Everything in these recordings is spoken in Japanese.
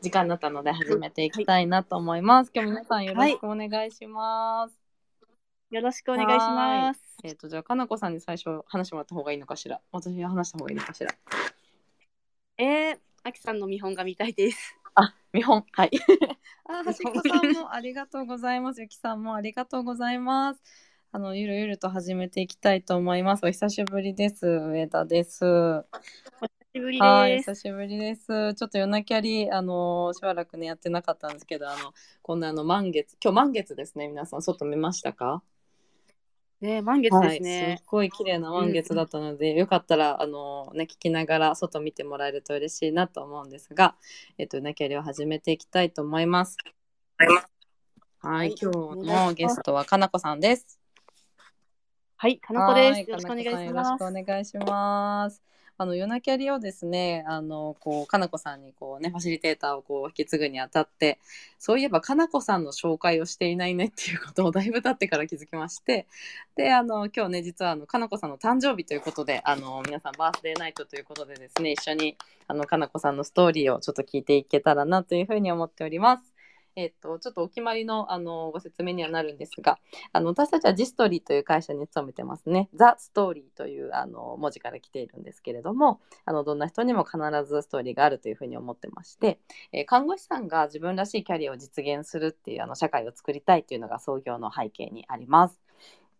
時間になったので始めていきたいなと思います。今日皆さんよろしくお願いします。よろしくお願いします。えっ、とじゃあかなこさんに最初話してもらった方がいいのか？しら。私が話した方がいいのかしら？えー、あきさんの見本が見たいです。あ、見本。はい。あ、はしこさんもありがとうございます。ゆきさんもありがとうございます。あの、ゆるゆると始めていきたいと思います。お久しぶりです。上田です。お久しぶりはい、です。久しぶりです。ちょっと夜なきゃり、あの、しばらくね、やってなかったんですけど、あの、こんなあの、満月、今日満月ですね。皆さん、外見ましたか？ね、満月はい、ですねすっ。ごい綺麗な満月だったので、よかったらあのね聞きながら外見てもらえると嬉しいなと思うんですが、えっとなきゃりを始めていきたいと思います。はい、はい今日のゲストはかなこさんです。はい、かなこです。はいよろしくお願いします。あの夜なきゃりをですね、あのこうかなこさんにこうねファシリテーターをこう引き継ぐにあたって、そういえばかなこさんの紹介をしていないねっていうことをだいぶ経ってから気づきまして、であの今日ね実はあのかなこさんの誕生日ということで、あの皆さんバースデーナイトということでですね、一緒にあのかなこさんのストーリーをちょっと聞いていけたらなというふうに思っております。えっと、ちょっとお決まりのあのご説明にはなるんですが、あの私たちはジストリーという会社に勤めてますね。ザ・ストーリーというあの文字から来ているんですけれども、あのどんな人にも必ずストーリーがあるというふうに思ってまして、えー看護師さんが自分らしいキャリアを実現するっていうあの社会を作りたいっていうのが創業の背景にあります。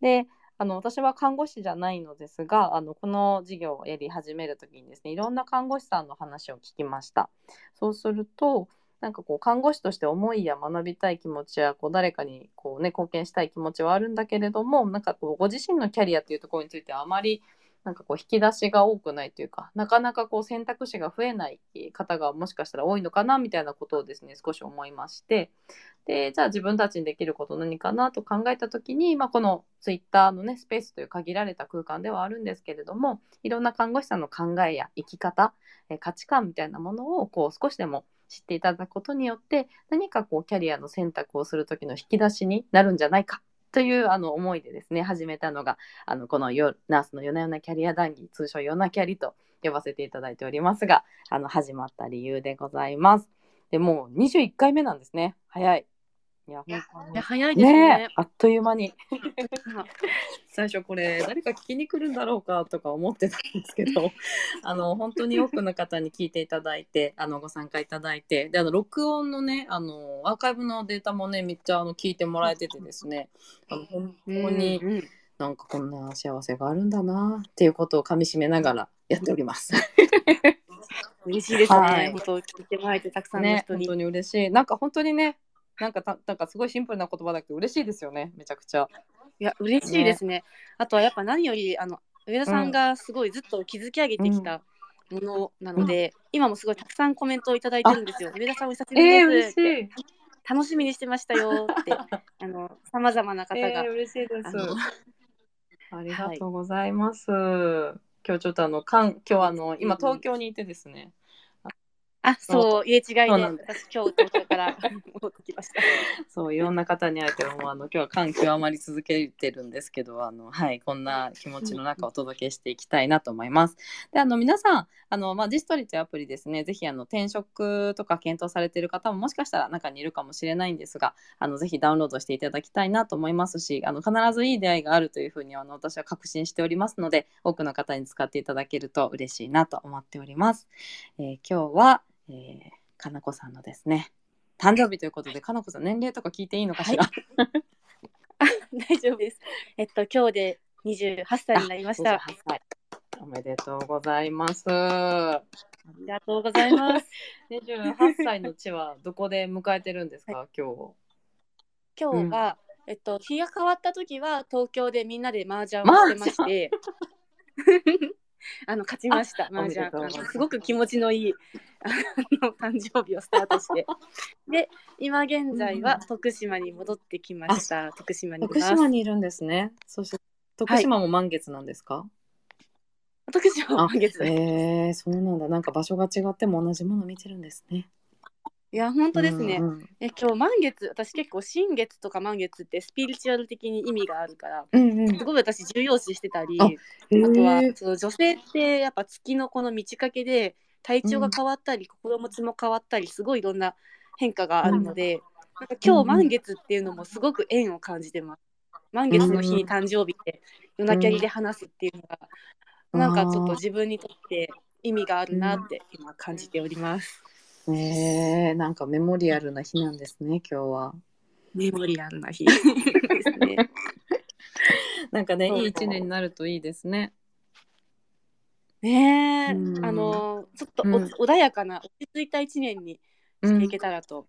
であの私は看護師じゃないのですがあのこの事業をやり始める時にですねいろんな看護師さんの話を聞きました。そうするとなんかこう看護師として思いや学びたい気持ちやこう誰かにこう、ね、貢献したい気持ちはあるんだけれどもなんかこうご自身のキャリアというところについてはあまりなんかこう引き出しが多くないというかなかなかこう選択肢が増えない方がもしかしたら多いのかなみたいなことをですね少し思いまして。でじゃあ自分たちにできること何かなと考えた時に、まあ、このツイッターのねスペースという限られた空間ではあるんですけれどもいろんな看護師さんの考えや生き方価値観みたいなものをこう少しでも知っていただくことによって何かこうキャリアの選択をする時の引き出しになるんじゃないかというあの思いでですね始めたのがあのこのよナースの夜な夜なキャリア談義通称夜なキャリと呼ばせていただいておりますがあの始まった理由でございます。でもう21回目なんですね早い。いやいや本当にいや早いですね。ねえあっという間に 最初これ誰か聞きに来るんだろうかとか思ってたんですけど あの本当に多くの方に聞いていただいてあのご参加いただいてであの録音のねあのアーカイブのデータもねめっちゃあの聞いてもらえててですねあの本当になんかこんな幸せがあるんだなっていうことをかみしめながらやっております。嬉しいですね。はい本当聞いてもらえてたくさんのね人に。本当に嬉しいなんか本当にねなんかたなんかすごいシンプルな言葉だけど嬉しいですよねめちゃくちゃ。いや嬉しいですね。あとはやっぱ何よりあの上田さんがすごいずっと築き上げてきたものなので、今もすごいたくさんコメントをいただいてるんですよ。上田さんお久しぶりえー、嬉しですって、い。楽しみにしてましたよって あのさまざまな方が、えー、嬉しいですありがとうございます。今日ちょっとあの、かん今日あの、今東京にいてですね。あそう入れ違いでそうなんで私今日東京から 戻ってきました。そう、いろんな方に会えてもうあの、今日は感極まり続けてるんですけど、あの、はい、こんな気持ちの中お届けしていきたいなと思います。で、あの、皆さん、あの、まあ、ジストリというアプリですね、ぜひあの、転職とか検討されている方ももしかしたら中にいるかもしれないんですが、あの、ぜひダウンロードしていただきたいなと思いますし、あの、必ずいい出会いがあるというふうにあの、私は確信しておりますので、多くの方に使っていただけると嬉しいなと思っております。えー今日は、えーかなこさんのですね、誕生日ということで、かなこさん年齢とか聞いていいのかしら、大丈夫です。えっと今日で28歳になりました。28歳おめでとうございます。28ありがとうございます。歳の地はどこで迎えてるんですか、今日。今日は、えっと日が変わった時は東京でみんなで麻雀をしてまして。あの勝ちました。あ麻雀あのす。ごく気持ちのいいあの誕生日をスタートして。で今現在は徳島に戻ってきました。徳島にい徳ます。島にいるんですね。そして徳島も満月なんですか、徳島は満月えー、そうなんだ。なんか場所が違っても同じもの見てるんですね。いや本当ですね、うんうん。え今日満月私結構新月とか満月ってスピリチュアル的に意味があるからうんうん。すごい私重要視してたりああとはその女性ってやっぱ月のこの満ち欠けで体調が変わったり、心持ちも変わったりすごいいろんな変化があるので、なんか今日満月っていうのもすごく縁を感じてます。満月の日に誕生日で夜なきゃりで話すっていうのが、なんかちょっと自分にとって意味があるなって今感じております。ねえなんかメモリアルな日なんですね今日は。メモリアルな日。ですね。なんかねいい一年になるといいですね。ねえ、うん。あのちょっとお、うん。穏やかな落ち着いた一年にしていけたらと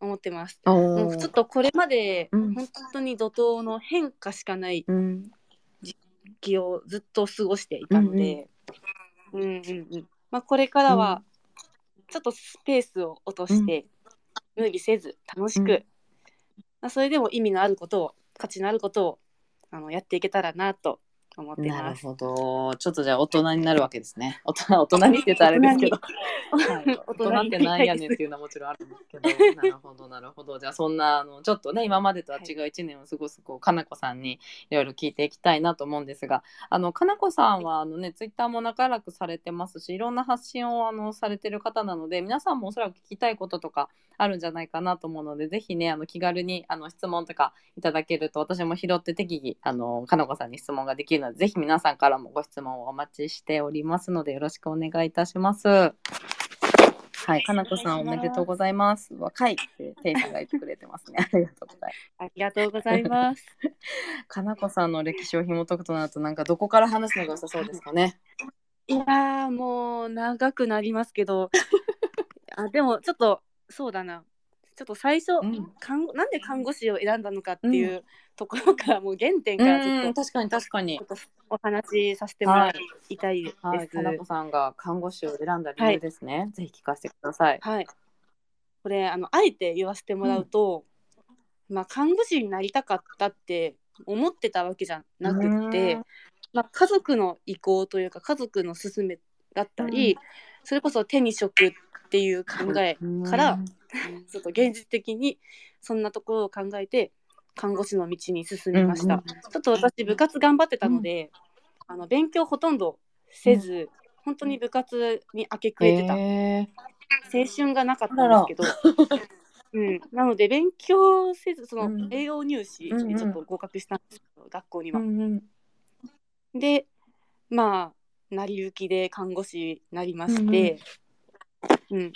思ってます。おもうちょっとこれまでうん。本当に怒涛の変化しかないうん。気をずっと過ごしていたので、うんうん。うんまあ、これからはちょっとスペースを落として、無理せず楽しく、うん。まあ、それでも意味のあることを価値のあることをあのやっていけたらなと思ってます。なるほど。ちょっとじゃあ大人になるわけですね。大人大人にって言ったらあれですけど。はい、大人ってなんやねんっていうのはもちろんあるんですけど、なるほどなるほど。じゃあそんなあのちょっとね今までとは違う一年を過ごすこうかなこさんにいろいろ聞いていきたいなと思うんですが、あのかなこさんはあのねツイッターも仲良くされてますし、いろんな発信をあのされてる方なので、皆さんもおそらく聞きたいこととかあるんじゃないかなと思うので、ぜひねあの気軽にあの質問とかいただけると私も拾って適宜あのかなこさんに質問ができるので、ぜひ皆さんからもご質問をお待ちしておりますのでよろしくお願いいたします。はい、かなこさんおめでとうございます。若いってテイさんが言ってくれてますね。ありがとうございます。ありがとうございます。かなこさんの歴史を紐解くとなると、なんかどこから話すのが良さそうですかね。いやーもう長くなりますけど あでもちょっとそうだなちょっと最初、うん。看護なんで看護師を選んだのかっていううところからもう原点からちょうん、っと確かに確かに。お話しさせてもらいたいです。は、はい。い、かなこさんが看護師を選んだ理由ですね。ぜひ聞かせてください。これあのあえて言わせてもらうと、まあ看護師になりたかったって思ってたわけじゃなくってうん、まあ、家族の意向というか家族の勧めだったり、それこそ手に職っていう考えから、ちょっと現実的にそんなところを考えて看護師の道に進みました。うんちょっと私部活頑張ってたので、あの勉強ほとんどせず、本当に部活に明け暮れてた。へ青春がなかったんですけど、うん、なので勉強せずそうん。の栄養入試にちょっと合格したんですけど、学校にーは。うんうん。でまあ成り行きで看護師になりまして、うん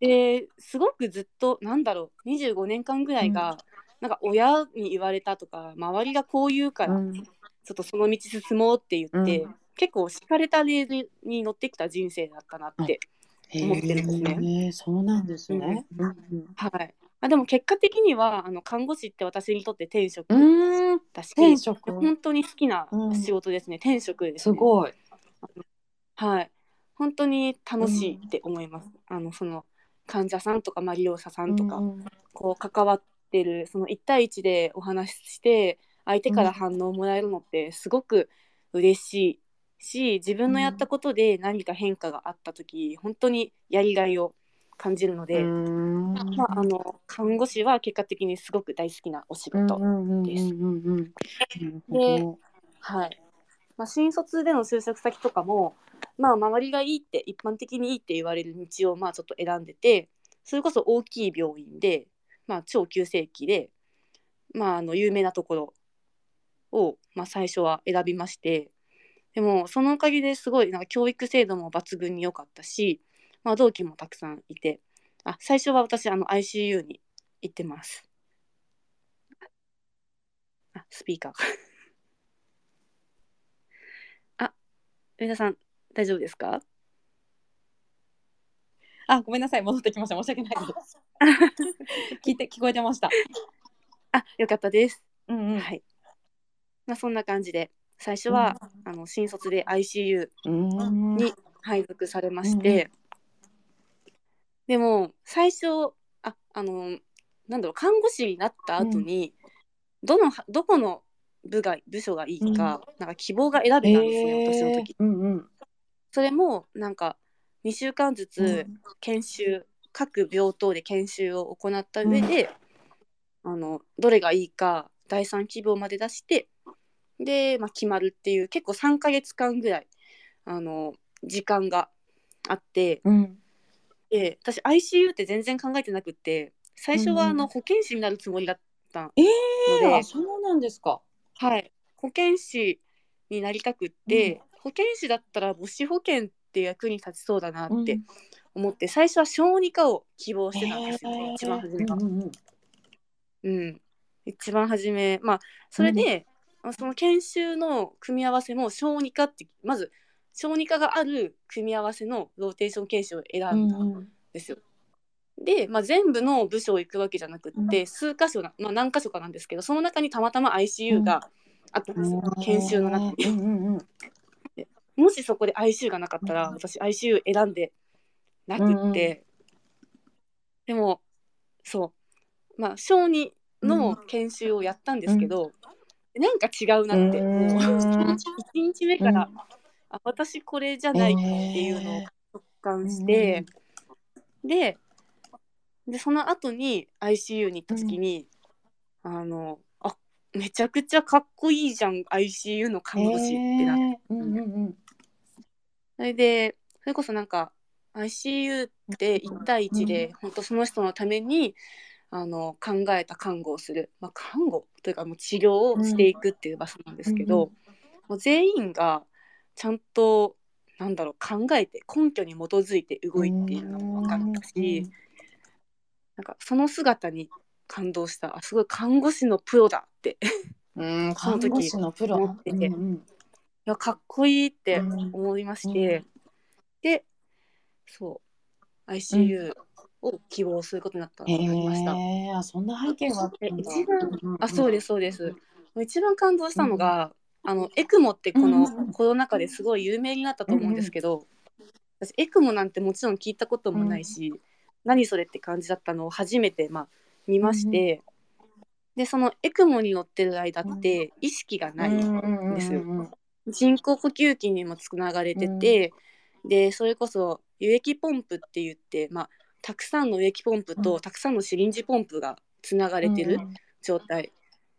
ですごくずっとなんだろう25年間ぐらいが、なんか親に言われたとか周りがこう言うから、うん。ちょっとその道進もうって言って、うん。結構敷かれたレールに乗ってきた人生だったなって、思ってるんですね。そうなんですね。はい。あでも結果的にはあの看護師って私にとって天職うん、うん。だし、転職。本当に好きなうん。仕事ですね、天職です、ね、すごい。はい。本当に楽しいって思います、あのその患者さんとかまあ利用者さんとか、うんこう関わってるその1対1でお話しして相手から反応をもらえるのってすごく嬉しいし自分のやったことで何か変化があった時本当にやりがいを感じるので、うん。まあ、あの看護師は結果的にすごく大好きなお仕事、です。はいまあ、新卒での就職先とかも、まあ、周りがいいって一般的にいいって言われる道をまあちょっと選んでてそれこそ大きい病院で、まあ、超急性期で、まあ、あの有名なところを、まあ、最初は選びましてでもそのおかげですごいなんか教育制度も抜群に良かったし、まあ、同期もたくさんいてあ最初は私あの ICU に行ってます。あスピーカーがあ上田さん大丈夫ですか？あ、ごめんなさい、戻ってきました。申し訳ないです。聞いて、聞こえてました。あよかったです。うんはい。まあそんな感じで最初は、あの新卒で ICU うん。に配属されまして、でも最初ああのなんだろう看護師になった後に、どのどこの部が部署がいいか、なんか希望が選べたんですね、私の時。うんうん。それもなんか2週間ずつ研修、各病棟で研修を行った上で、あのどれがいいか第3希望まで出してで、まあ、決まるっていう結構3ヶ月間ぐらいあの時間があってうんで私 ICU って全然考えてなくって最初はあうんの保健師になるつもりだったえので、えあそうなんですか。はい、保健師になりたくって、保健師だったら母子保健って役に立ちそうだなってうん。思って、最初は小児科を希望してたんですよ、えー。一番初めは。うんうんうん。うん、一番初めまあそれで、あその研修の組み合わせも小児科ってまず小児科がある組み合わせのローテーション研修を選んだんですよ。で、まあ、全部の部署行くわけじゃなくって、うん。数箇所な、まあ、何箇所かなんですけどその中にたまたま ICU があったんですよ、研修の中に。うんうんうん。もしそこで ICU がなかったら、うん。私 ICU 選んでなくって、でもそう。まあ小児の研修をやったんですけど、なんか違うなって、うん。もううん1日目から、あ私これじゃないっていうのを直感して、ででその後に ICU に行った時に、あのあめちゃくちゃかっこいいじゃん ICU の看護師ってなって。へー。うんうんうんそれでそれこそなんか ICU って1対1で本当その人のためにあの考えた看護をする、まあ、看護？というかもう治療をしていくっていう場所なんですけど、もう全員がちゃんとなんだろう考えて根拠に基づいて動いているのも分かったし、なんかその姿に感動した。あすごい看護師のプロだって。いうん看護師のプロ。思ってて。うんうん。やかっこいいってうん。思いまして、でそう。ICU を希望することになったへなりました。えあそんな背景があった一番あそうでですそうです。一番感動したのが、あのエクモってこうんのうん。コロナ禍ですごい有名になったと思うんですけど、私エクモなんてもちろん聞いたこともないし、何それ？って感じだったのを初めてまあ見まして、でそのエクモに乗ってる間って意識がない、んですよ。人工呼吸器にもつながれてて、でそれこそ輸液ポンプって言って、まあ、たくさんの輸液ポンプうん。とたくさんのシリンジポンプがつながれてる状態、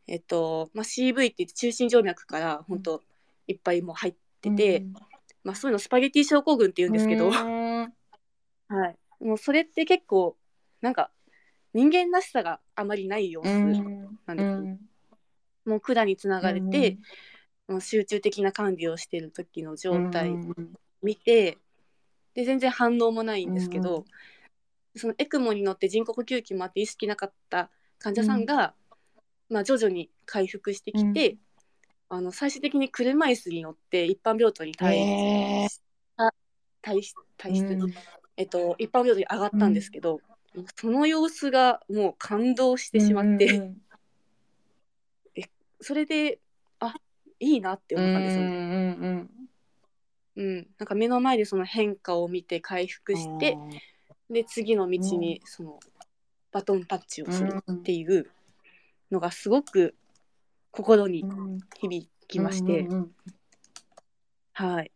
えっとまあ、CV って言って中心静脈から本当いっぱいもう入ってて、まあ、そういうのスパゲティ症候群って言うんですけど、うん。はい、もうそれって結構なんか人間らしさがあまりない様子うん。なんです、もう管につながれて、もう集中的な管理をしている時の状態うん。見てで全然反応もないんですけど、そのエクモに乗って人工呼吸器もあって意識なかった患者さんが、まあ、徐々に回復してきて、あの最終的に車椅子に乗って一般病棟に退へー。退出えっと、一般病棟に上がったんですけど、その様子がもう感動してしまって、うんそれであいいなって思ったんですよ。ね。うんうん、なんか目の前でその変化を見て回復して、で次の道にそのバトンタッチをするっていうのがすごく心に響きまして、うんうん。はい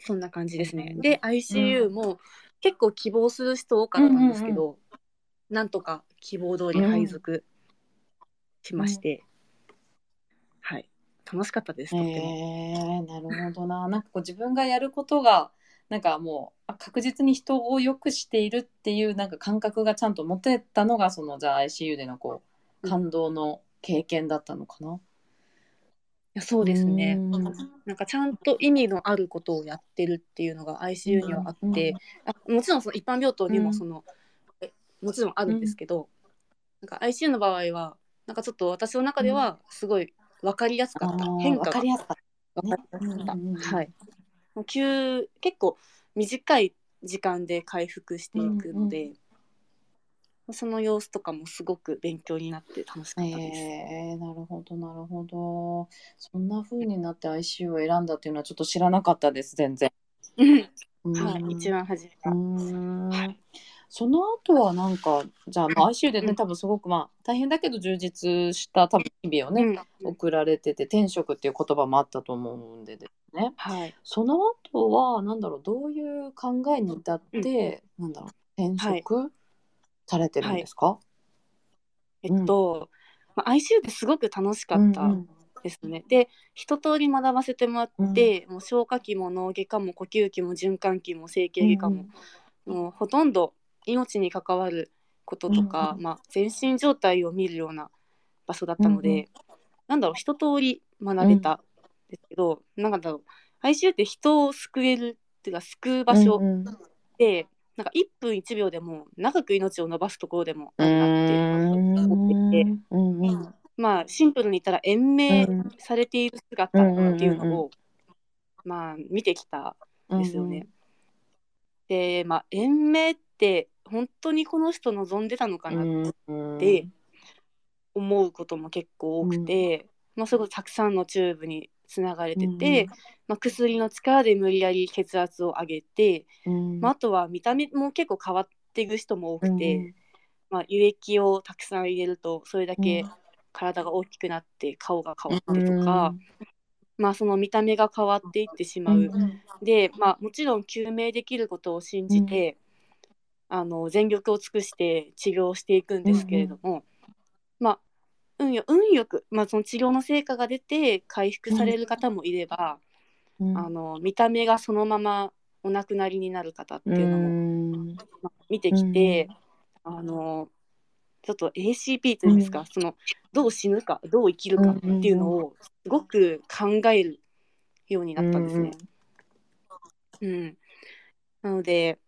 そんな感じですね。うんで ICU も結構希望する人多かったんですけど、なんとか希望通り配属しまして、はい。楽しかったですえなるほどな。なんかこう自分がやることがなんかもうあ確実に人を良くしているっていうなんか感覚がちゃんと持てたのがそのじゃあ ICU でのこう感動の経験だったのかな。いやそうですね。うん。なんかちゃんと意味のあることをやってるっていうのが ICU にはあって、あもちろんその一般病棟にもその、えもちろんあるんですけど、なんか ICU の場合はなんかちょっと私の中ではすごい分かりやすかった、変化がわかりやすかっ分かりやすかった、うんうんうんはい。もう急結構短い時間で回復していくので、その様子とかもすごく勉強になって楽しかた。ったです。えー、なるほどなるほど。そんな風になって ICU を選んだっていうのはちょっと知らなかったです全然。うんはい、一番初めうは。んはいその後はなんかじゃあ、まあ、ICU でね、うん多分すごくまあ大変だけど充実した多分日々をね、うん送られてて転職っていう言葉もあったと思うんでですねはい、その後はなんだろうどういう考えに至って、なんだろう転職？されてるんですか、えっと、まあ、ICU ってすごく楽しかったうんですね。で一通り学ばせてもらって、もう消化器も脳外科も呼吸器も循環器も整形外科も、もうほとんど命に関わることとか、うんまあ、全身状態を見るような場所だったので、うんうん。なんだろう一通り学べたんですけど、なんだろう ICU って人を救えるっていうか救う場所うん。で、なんか1分1秒でも長く命を伸ばすところでもあうるなって思っていて、んうんまあシンプルに言ったら延命うんされている姿っていうのを、まあ見てきたんですよね。でまあ延命って本当にこの人望んでたのかなっうんて思うことも結構多くて、まあ、それこそたくさんのチューブにつながれてて、まあ、薬の力で無理やり血圧を上げて、うん。まあ、あとは見た目も結構変わっていく人も多くて、うんまあ、輸液をたくさん入れるとそれだけうん。体が大きくなって顔が変わってとか、まあ、その見た目が変わっていってしまう。うんで、まあ、もちろん救命できることを信じて、あの全力を尽くして治療していくんですけれども、まあ運よ運よく、まあ、その治療の成果が出て回復される方もいれば、うん。あの見た目がそのままお亡くなりになる方っていうのも、見てきて、あのちょっと ACP というんですか、うん。そのどう死ぬかどう生きるかっていうのをすごく考えるようになったんですね。うん、なので、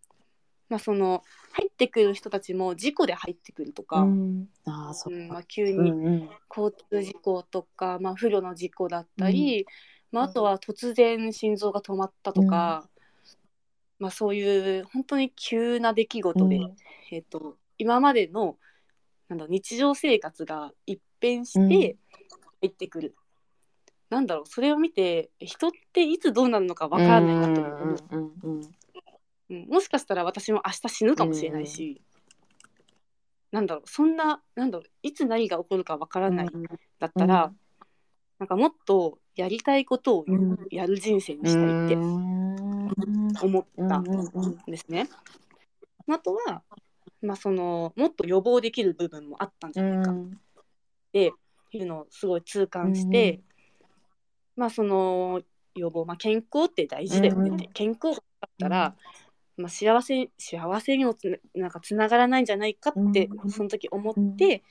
まあ、その入ってくる人たちも事故で入ってくるとか、うん。ああそううんまあ、急うんにうん。交通事故とか、まあ、不慮の事故だったり、まあ、あとは突然心臓が止まったとか、まあ、そういう本当に急な出来事で、えっと今までのなんだろう日常生活が一変して入ってくる。なんだろうそれを見て人っていつどうなるのかわからないなと思う、うんうんうんうんもしかしたら私も明日死ぬかもしれないし、なんだろうそんななんだろういつ何が起こるかわからないだったら、うん。なんかもっとやりたいことをうん。やる人生にしたいって思ったんですね。あとは、まあ、そのもっと予防できる部分もあったんじゃないか。っていうのをすごい痛感して、まあその予防、まあ、健康って大事だよね。って、うん。健康があったら、まあ、幸せ幸せにもつなんかつながらないんじゃないかって、うん。その時思って、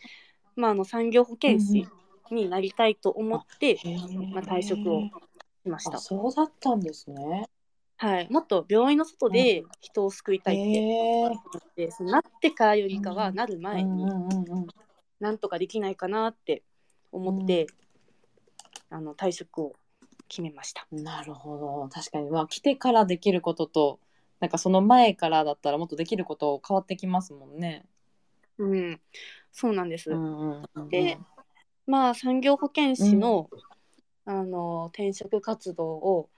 まあ、あの産業保健師になりたいと思って、まあ、退職をしました。あ。そうだったんですね。はい、もっと病院の外で人を救いたいってって、そのなってからよりかはうん。なる前にうんうんうんなんとかできないかなって思って、あの退職を決めました。うんなるほど。確かに。まあ来てからできることとなんかその前からだったらもっとできること変わってきますもんね。うん、そうなんです。うんうんうんでまあ産業保健師の,、あの転職活動を、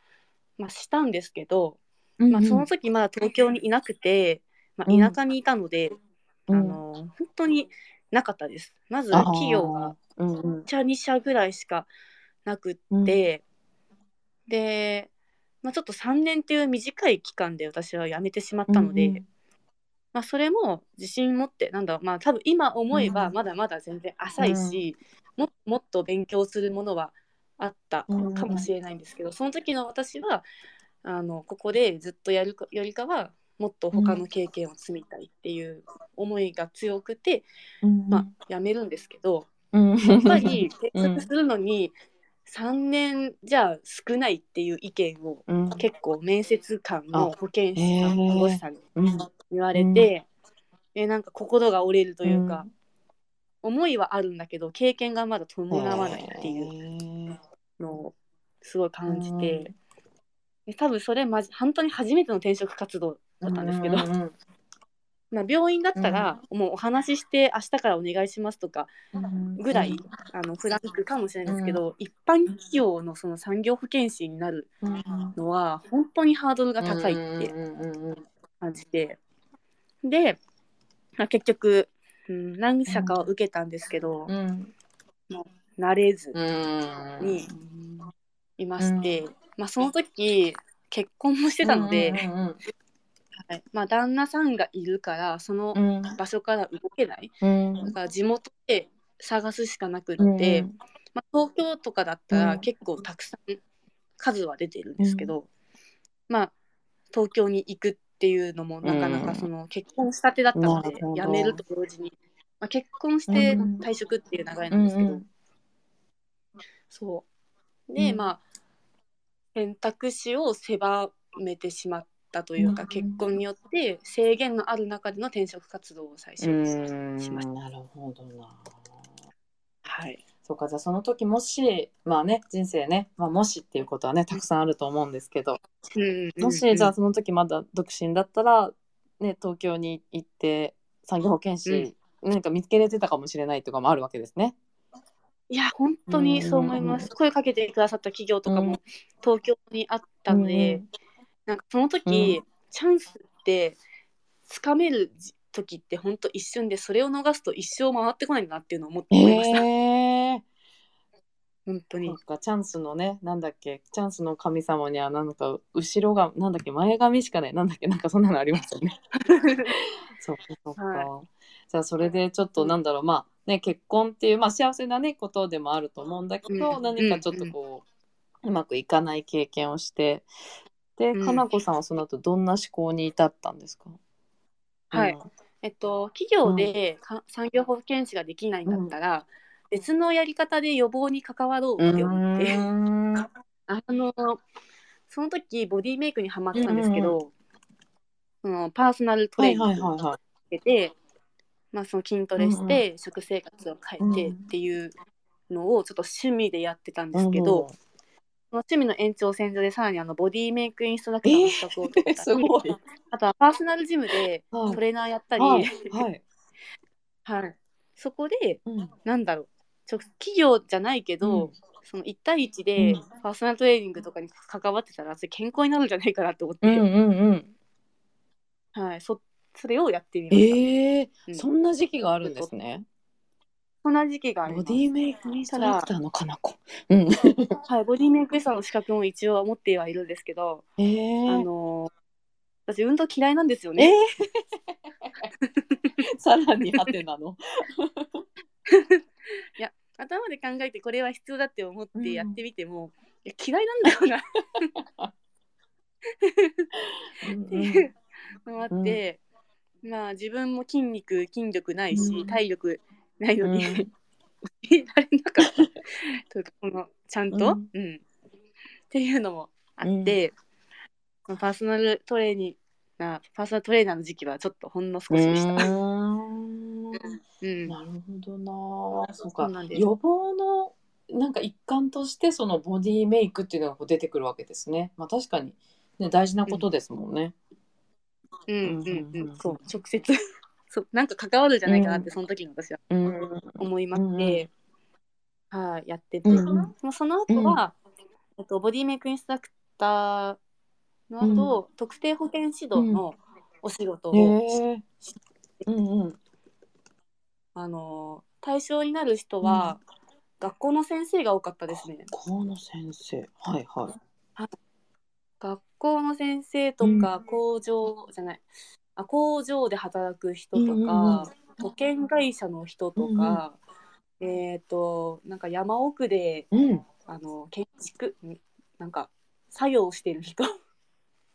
まあ、したんですけど、うんまあ、その時まだ東京にいなくて、まあ、田舎にいたので、うん。あの本当になかったです。まず企業がうんうん。1社2社ぐらいしかなくって、で、まあ、ちょっと3年っていう短い期間で私は辞めてしまったので、うんうん。まあ、それも自信持ってなんだろうまあ多分今思えばうん。まだまだ全然浅いし、もっともっと勉強するものはあったかもしれないんですけど、その時の私はあのここでずっとやるかよりかはもっと他の経験を積みたいっていう思いが強くて、うん。まあ、辞めるんですけど、うん。やっぱり 転職するのに3年じゃ少ないっていう意見をうん。結構面接官の保健師さんへー看護師さんにうん。言われて、えなんか心が折れるというか、思いはあるんだけど経験がまだ伴わないっていううのをすごい感じて、で多分それまじ本当に初めての転職活動だったんですけど、まあ、病院だったらもうお話しして明日からお願いしますとかぐらい、あのフランクかもしれないですけど、一般企業のその産業保健師になるのは本当にハードルが高いって感じて、で、まあ、結局、うん、何社かは受けたんですけど、慣れずにいまして、まあ、その時結婚もしてたので、はい。まあ、旦那さんがいるからその場所から動けない、だから地元で探すしかなくって、まあ、東京とかだったうん。ら結構たくさん数は出てるんですけど、まあ東京に行くっていうのもなかなうん。かその結婚したてだったので辞めると同時に、まあ、結婚してうん。退職っていう流れなんですけど、うん。うんそう。で、うん。まあ選択肢を狭めてしまったというか、うん。結婚によって制限のある中での転職活動を最初うにーしましんなるほどな。はい。そうかじゃあその時もしまあね人生ね、まあ、もしっていうことはねたくさんあると思うんですけど、もしじゃあその時まだ独身だったら、ね、東京に行って産業保健師、何か見つけれてたかもしれないとかもあるわけですね。いや本当にそう思います、声かけてくださった企業とかうん。も東京にあったので、うんなんかその時、うチャンスってつかめる時って本当一瞬でそれを逃すと一生回ってこないんだなっていうのを思って思いました、えー、本当に。かチャンスのねなんだっけ。チャンスの神様にはなんか後ろがなんだっけ前髪しかない。なんだっけなんかそんなのありますよね。そっかそっか、はじゃあそれでちょっとなんだろう、まあね結婚っていうまあ幸せなねことでもあると思うんだけど、うん。何かちょっとこう、うまくいかない経験をしてで、うん。かなこさんはその後どんな思考に至ったんですか？はい。えっと企業でか産業保健師ができないんだったら、別のやり方で予防に関わろううん。って思って、うん。あのその時ボディメイクにハマってたんですけど、そのパーソナルトはいレーニングをはけて、まあ、その筋トレして食生活を変えてうんっていうのをちょっと趣味でやってたんい。ですけど、その趣味の延長線上でさらにあのボディメイクインストラクターの資格を取った。り、すごい。あとはパーソナルジムではい。トレーナーやったり、ははい。い はい。そこでうん。なんだろう。直企業じゃないけど、うん。その1対1でうん。パーソナルトレーニングとかに関わってたらそれ健康になるんじゃないかなと思って、うんうんうん。はい、そそれをやってみました。ええうん。そんな時期があるんですね。そんな時期がありボます。ディメイクインストラクターのかなこ。うん。はい、ボディメイクインストラの資格も一応持ってはいるんですけど、ええあの私運動嫌いなんですよえね。ー さらにハテなの。頭で考えてこれは必要だって思っうんてやってみても、いや嫌いなんだよなっていうのもあって、まあ自分も筋肉筋力ないし、うん体力ないのに、うん。教えられなかったというかこのちゃんと、ううん。っていうのもあって、パーソナルトレーニーなパーソナルトレーナーの時期はちょっとほんの少しでした。うん。うん。なるほどな。そうか。予防のなんか一環としてそのボディメイクっていうのが出てくるわけですね。まあ確かに、ね、大事なことですもんね。うん。うんうんうん、そう。直接そうなんか関わるんじゃないかなって、その時に私はうん。思いまして、はいやってて、うんその後は、えっとボディメイクインストラクターの後、特定保健指導のお仕事を、へえ。うんうん。あの対象になる人は、学校の先生が多かったですね。学校の先生。はいはい。学校の先生とか、工場じゃないあ工場で働く人とか、うんうんうん保険会社の人とか、えっ、となんか山奥でうん。あの建築んなんか作業してる人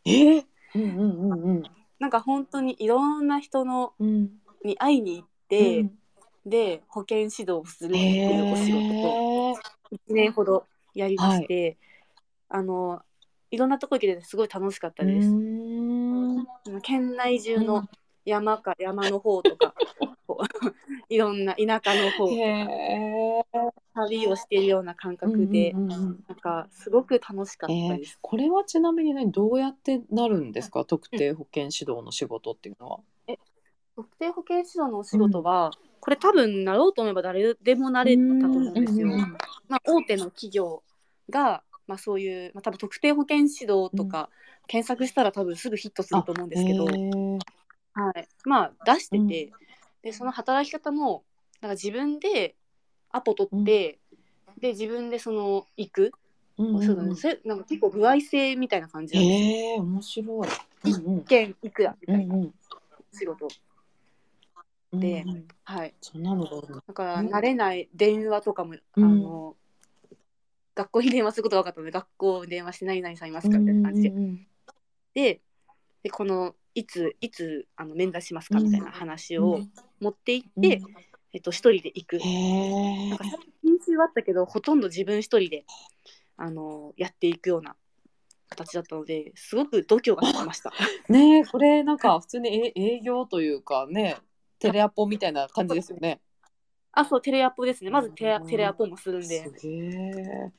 え？え。うんうんうんうん。なんか本当にいろんな人のうん。に会いに行って、で保険指導をするっていうお仕事をへえ。1年ほどやりまして、あのいろんなとこ行けてすごい楽しかったです。県内中うんの山か山の方とか、いろんな田舎の方。旅をしているような感覚で、うんうんうんうんなんかすごく楽しかったえーです。これはちなみにねどうやってなるんですか？特定保健指導の仕事っていうのは。特定保健指導のお仕事は、これ多分なろうと思えば誰でもなれたと思うんですよ。うんうんうんまあ、大手の企業が、まあ、そういう、まあ、多分特定保健指導とか、検索したら多分すぐヒットすると思うんですけど、はい、まあ出してて、うん。でその働き方もなんか自分でアポ取って、で自分でその行く、うんうんそうだね。それなんか結構歩合制みたいな感じなんでえ面白い。うんうん。件いくらみたいなうんうん。仕事、うんでうん。はい。そんなのだ。からうん。慣れない電話とかも、うん。あの学校に電話することが分かったので学校に電話して何々さんいますか？みたいな感じで、うんうんででこのいついつあの面談しますかみたいな話を持って行って、うんえっと、一人で行く。なんか研修はあったけどほとんど自分一人であのやっていくような形だったのですごく度胸がつきました。ねえこれなんか普通にえ営業というかねテレアポみたいな感じですよね。あそうテレアポですね。まずテレうんテレアポもするんで。すげえ。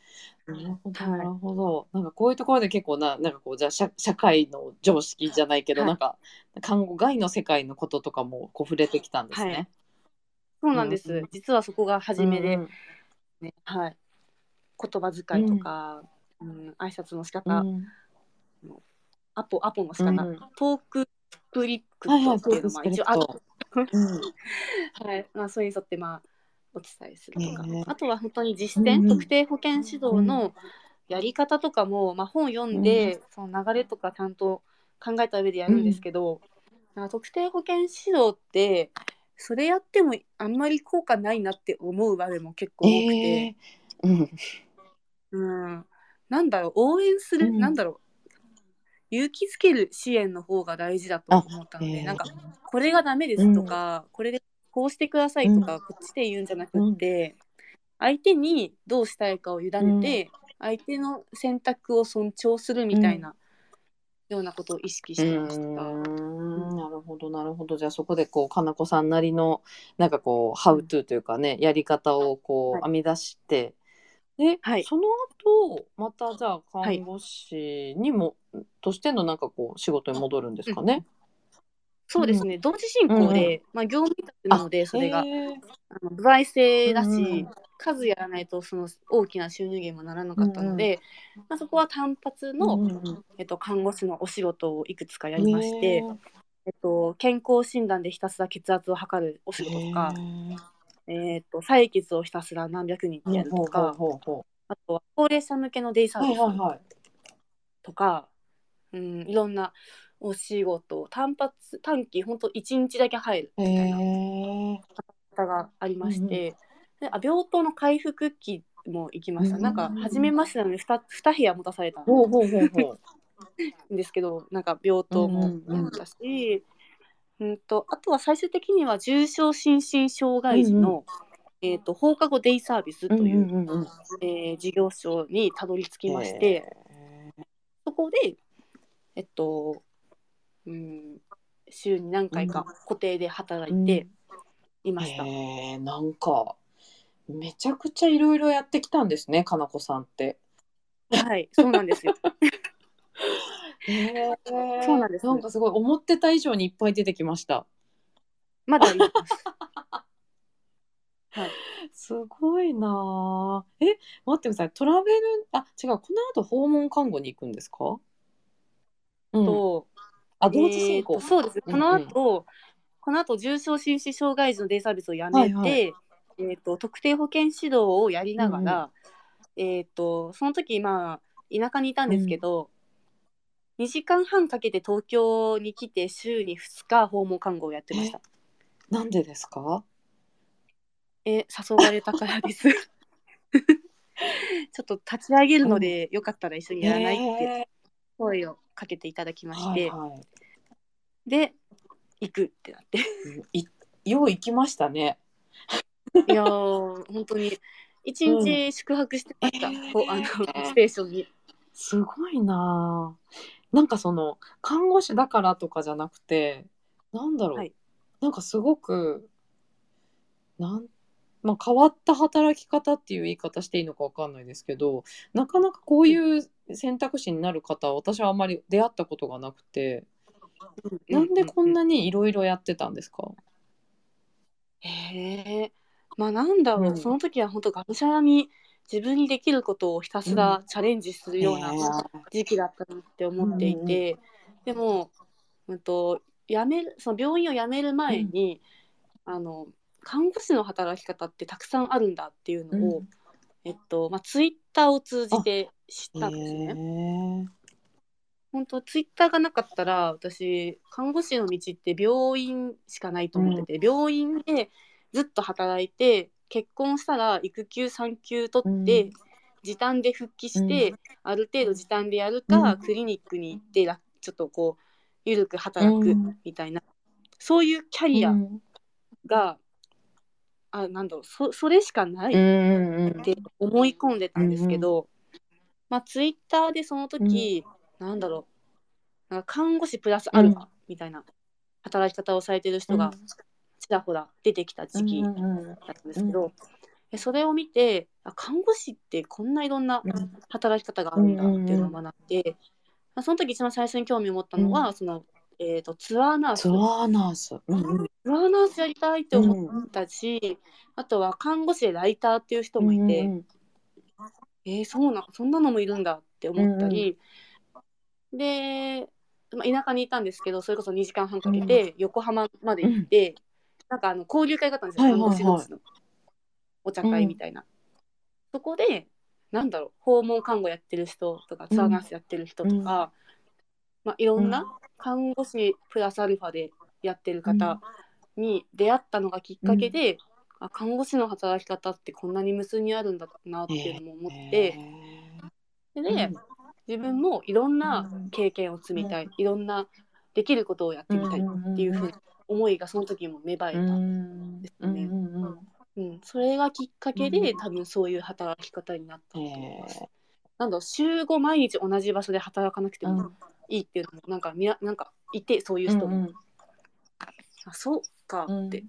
なるほど、はい。なるほど。なんかこういうところで結構な、なんかこう、じゃあ社社会の常識じゃないけど、はい。なんか看護外の世界のこととかもこう触れてきたんですね。そうなんです、うん。実はそこが初めで、うんねはい、言葉遣いとか、うん。挨拶の仕方、うん。アポアポの仕方、うん。トークスクリプはいはい、トっていうのも一応あトうん はい。まあ、それに沿ってまあお伝えするとか、あとは本当に実践、うん特定保健指導のやり方とかも、まあ、本読んで、その流れとかちゃんと考えた上でやるんですけど、なんか特定保健指導ってそれやってもあんまり効果ないなって思う場面も結構多くて、え。ーうん。うん、なんだろう応援する、うん。なんだろう勇気づける支援の方が大事だと思ったので、えー。なんかこれがダメですとか、これでこうしてくださいとか、こっちで言うんじゃなくって、相手にどうしたいかを委ねて、相手の選択を尊重するみたいな、ようなことを意識してました。うーん。なるほどなるほど。じゃあそこでこうかなこさんなりのなんかこう「How to」というかねやり方をこうはい。編み出して、で、はい。その後またじゃあはい看護師にも、としてのなんかこう仕事に戻るんですかね？そうですね、同時進行で、まあ、業務委託なのでそれが。あの歩合制だし、うん数やらないとその大きな収入源もならなかったので、まあ、そこは単発の、うんうんえっと、看護師のお仕事をいくつかやりまして、ねえっと、健康診断でひたすら血圧を測るお仕事とか、えっと、採血をひたすら何百人ってやるとか、あとは高齢者向けのデイサうービスはいはいはい。とか、うん、いろんなお仕事単発短期ほんと1日だけ入るへみたいなえ。方がありまして、であ病棟の回復期も行きました、うんなんか初めましてなのに 2, 2部屋持たされたん。ですけどなんか病棟もやったし、うんとあとは最終的には重症心身障害児の、えー、と放課後デイサービスという、うんうんうんうんえー事業所にたどり着きまして、へそこでえっと、うん、週に何回か固定で働いていました。へえなんかめちゃくちゃいろいろやってきたんですねかなこさんって。はい、そうなんですよ。へえそうなんですなんかすごい思ってた以上にいっぱい出てきました。まだあります。はい、すごいなあ。え待ってくださいトラベルあ違うこの後訪問看護に行くんですか？うん。と、あ同時進行。そうです。うんこの後、この後重症心身障害児のデイサービスをやめて、はいはいえー、と特定保健指導をやりながら、えっ、とその時まあ田舎にいたんですけど、2時間半かけて東京に来て週に2日訪問看護をやってました。なんでですか？え誘われたからです。ちょっと立ち上げるので、よかったら一緒にやらないってへ声をかけていただきまーして、はいはいで行くってなって。いよう行きましたね。いやー本当に一日宿泊してました、うんこうあのステーションに。すごいなあなんかその看護師だからとかじゃなくてなんだろう、はい。なんかすごくなん、まあ、変わった働き方っていう言い方していいのかわかんないですけどなかなかこういう選択肢になる方は私はあまり出会ったことがなくてなんでこんなにいろいろやってたんですか、へえ。まあなんだろう、うん。その時は本当がむしゃらに自分にできることをひたすらチャレンジするような時期だったなって思っていて、でも、うん、と辞めるその病院を辞める前に、あの看護師の働き方ってたくさんあるんだっていうのを、うん。えっとまあ、ツイッターを通じて知ったんですよね。本当ツイッターがなかったら私看護師の道って病院しかないと思ってて、病院でずっと働いて結婚したら育休産休取って、うん。時短で復帰して、ある程度時短でやるか、うん。クリニックに行ってらちょっとこう緩く働くうん。みたいな、そういうキャリアうん。が、あなんだろうそそれしかないうんうんうん。って思い込んでたんですけど、まあツイッターでその時、なんだろうなんか看護師プラスアルファみたいな働き方をされてる人がちらほら出てきた時期うんうんだったんですけど、でそれを見てあ看護師ってこんないろんなうん。働き方があるんだっていうのを学んで、まあ、その時一番最初に興味を持ったのは、その、えー、とツアーナース。ツアーナース。うんうん。ツアーナースやりたいって思ったし、あとは看護師でライターっていう人もいて、うんえー、そうなそんなのもいるんだって思ったり、で、まあ、田舎にいたんですけどそれこそ2時間半かけて横浜まで行って、なんかあの交流会があったんですよ、はいはいはい。看護師同士の。お茶会みたいな。そこでなんだろう訪問看護やってる人とかツアーナースやってる人とか、うん。まあ、いろんな看護師プラスアルファでやってる方に出会ったのがきっかけで、あ看護師の働き方ってこんなに無数にあるんだなっていうのも思って、で、うん。自分もいろんな経験を積みたい、いろんなできることをやってみたいっていうふうな思いがその時も芽生えた、ん。んうんうんうん。それがきっかけで、うん。多分そういう働き方になったと思います。へなんだ週5毎日同じ場所で働かなくてーもいいっていうのもなんかみななんかいてそういう人も、うんうん。あそうかって、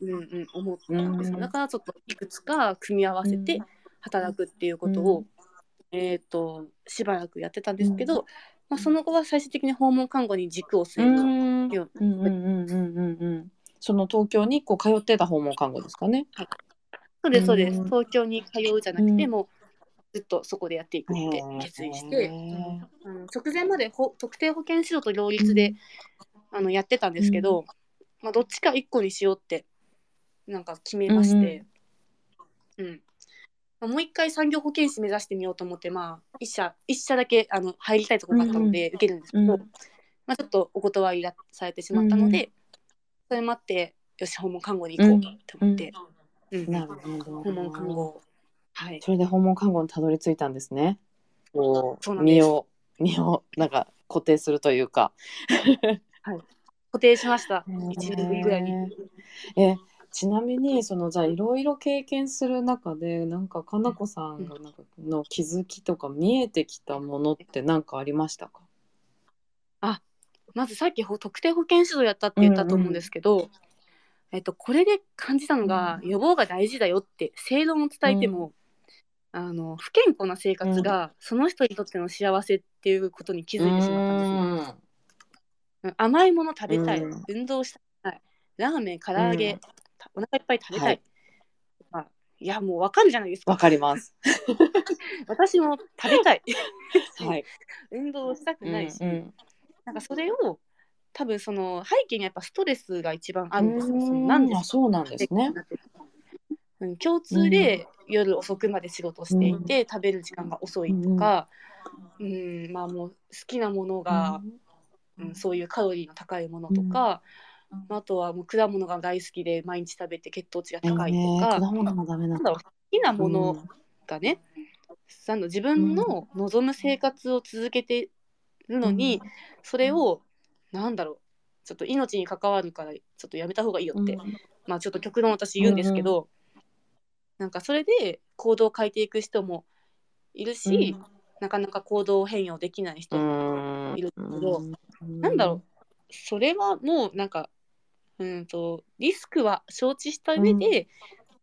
うんうん思ったんですよ、うんだからちょっといくつか組み合わせて働くっていうことを、うんえっ、としばらくやってたんですけど、まあ、その後は最終的に訪問看護に軸を据える、うん。よう。んうんうんうんうんうん。その東京にこう通ってた訪問看護ですかね。そうですそうです、うん。東京に通うじゃなくて、うん。もうずっとそこでやっていくって決意して、うん。直前までほ特定保健指導と両立で、あのやってたんですけど、まあ、どっちか一個にしようってなんか決めまして、うんまあもう一回産業保健師目指してみようと思って、まあ、一社一社だけあの入りたいところがあったので受けるんですけど、うん。まあ、ちょっとお断りされてしまったので、それもあってよし訪問看護に行こうと思って、うん。なるほど。訪問看護はい。それで訪問看護にたどり着いたんですね。そうなん身を身をなんか固定するというか。固定しました。1年ぐらいに。えちなみにそのじゃあいろいろ経験する中でなんかかなこさんがなんかの気づきとか見えてきたものって何かありましたか？まずさっきほ特定保健指導やったって言ったと思うんですけど、えっと、これで感じたのが、予防が大事だよって正論を伝えても、あの不健康な生活がその人にとっての幸せっていうことに気づいてしまったんですね。うん。甘いもの食べたい、うん。運動したいラーメン唐揚げ、お腹いっぱい食べたい、はい。まあいやもうわかるじゃないですか。わかります。私も食べたい。はい。運動したくないし、うんなんかそれを多分その背景にやっぱストレスが一番あうるんですよ。そのんなんであそうなんですね。うん、共通で夜遅くまで仕事していて、食べる時間が遅いとか、うんまあもう好きなものが、うん。そういうカロリーの高いものとか、まああとはもう果物が大好きで毎日食べて血糖値が高いとか、えー果物もダメなんんだろう好きなものがね、あの自分の望む生活を続けてるのに、それをなんだろうちょっと命に関わるからちょっとやめた方がいいよって、まあちょっと極論私言うんですけど、なんかそれで行動を変えていく人もいるし、なかなか行動変容できない人うも、んいるけどなんだろうそれはもうなんかうんとリスクは承知した上で、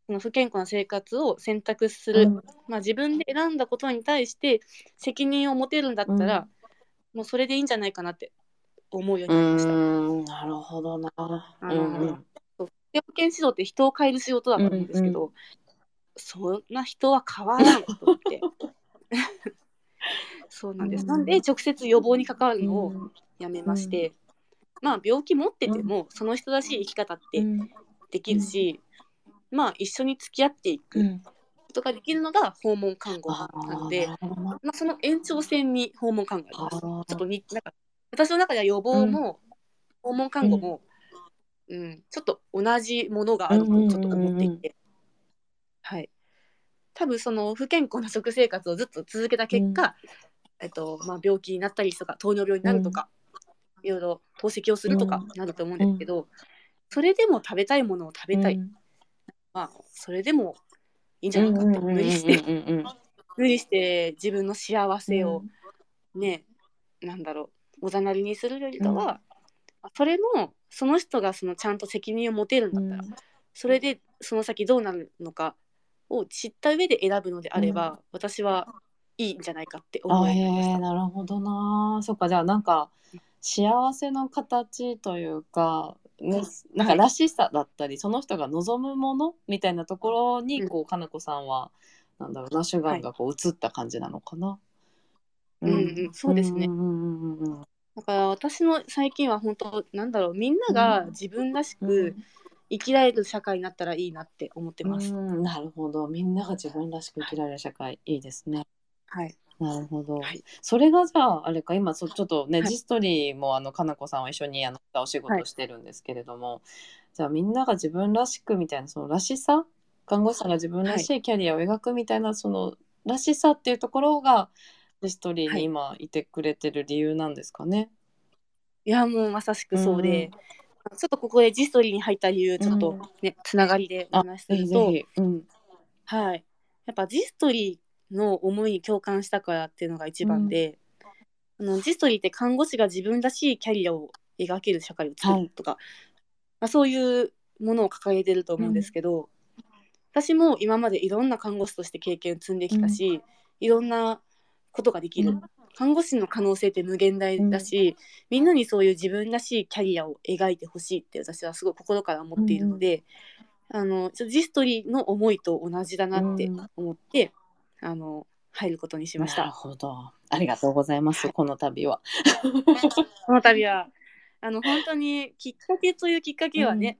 その不健康な生活を選択する、まあ、自分で選んだことに対して責任を持てるんだったら、もうそれでいいんじゃないかなって思うよううになりました。んなるほどな。うんうん。保健指導って人を変える仕事だと思うんですけど、そんな人は変わらんと思って。そうなんです、うん。なんで直接予防に関わるのをやめまして、まあ病気持っててもその人らしい生き方ってできるし、まあ一緒に付き合っていくことができるのが訪問看護なので、まあ、その延長線に訪問看護があります。ちょっとになんか私の中では予防も訪問看護も、うん。ちょっと同じものがあるとちょっと思っていて、はい。多分その不健康な食生活をずっと続けた結果、えっとまあ、病気になったりとか糖尿病になるとか、いろいろ透析をするとかなると思うんですけど、それでも食べたいものを食べたい、うん。まあそれでもいいんじゃないかって、無理してうんうんうん。無理して。自分の幸せをね、なんだろう。おざなりにするよりかは、それもその人がそのちゃんと責任を持てるんだったら、それでその先どうなるのかを知った上で選ぶのであれば、うん。私はいいんじゃないかって思いました。えなるほどなそっかじゃあなんか幸せの形というか、ね、なんからしさだったり、その人が望むものみたいなところに、うん。こうかなこさんはなんだろうな主眼がこう移った感じなのかな。うんうん。そうですね。だから私の最近は本当なんだろうみんなが自分らしうん。く生きられる社会になったらいいなって思ってます。うん。なるほど。みんなが自分らしく生きられる社会、い、いですね。はい。なるほど、はい。それがじゃああれか今そちょっとね、はい。ジストリーもあのかなこさんは一緒にあのお仕事してるんですけれども、じゃあみんなが自分らしくみたいなそのらしさ看護師さんが自分らしいキャリアを描くみたいな、そのらしさっていうところがジストリーに今いてくれてる理由なんですかね？いやもうまさしくそうで、ちょっとここでジストリーに入った理由ちょっとね、つながりでおあ話しすると、ん。はい。やっぱジストリーの思いに共感したからっていうのが一番で、あのジストリーって看護師が自分らしいキャリアを描ける社会を作るとか、まあ、そういうものを掲げてると思うんですけど、私も今までいろんな看護師として経験を積んできたし、いろんなことができる、うん。看護師の可能性って無限大だし、みんなにそういう自分らしいキャリアを描いてほしいって私はすごい心から思っているので、あのちょっとジストリーの思いと同じだなって思って、あの入ることにしましなるた。ほど。ありがとうございます。この度は。この度は。あの本当にきっかけというきっかけはね、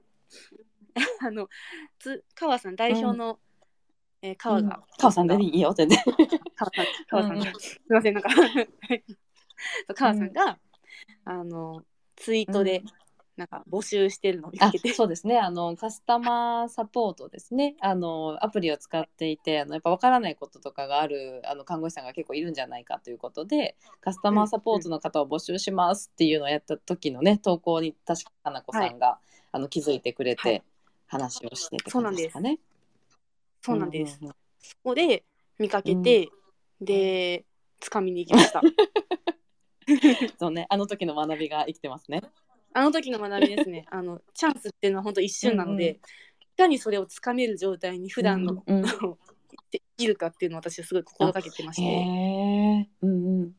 あのつ川さん代表の、えー川が、川さんでいいよってね。川さん川さんが、うん。うんすいませんなんか。川さんが、あのツイートで、うんなんか募集してるのを見て、そうですね。あのカスタマーサポートですね。あのアプリを使っていてあのやっぱ分からないこととかがあるあの看護師さんが結構いるんじゃないかということでカスタマーサポートの方を募集しますっていうのをやった時のね投稿に確か花子さんが、あの気づいてくれてはい。話をしててそうなんです。かね。そうなんです、ううそこで見かけて、で掴みに行きました。そうね。あの時の学びが生きてますね。あの時の学びですね。あのチャンスっていうのは本当一瞬なので、うんうん。いかにそれをつかめる状態に普段の、うんうん。できるかっていうのを私はすごい心がけてましへてえ、うんうん。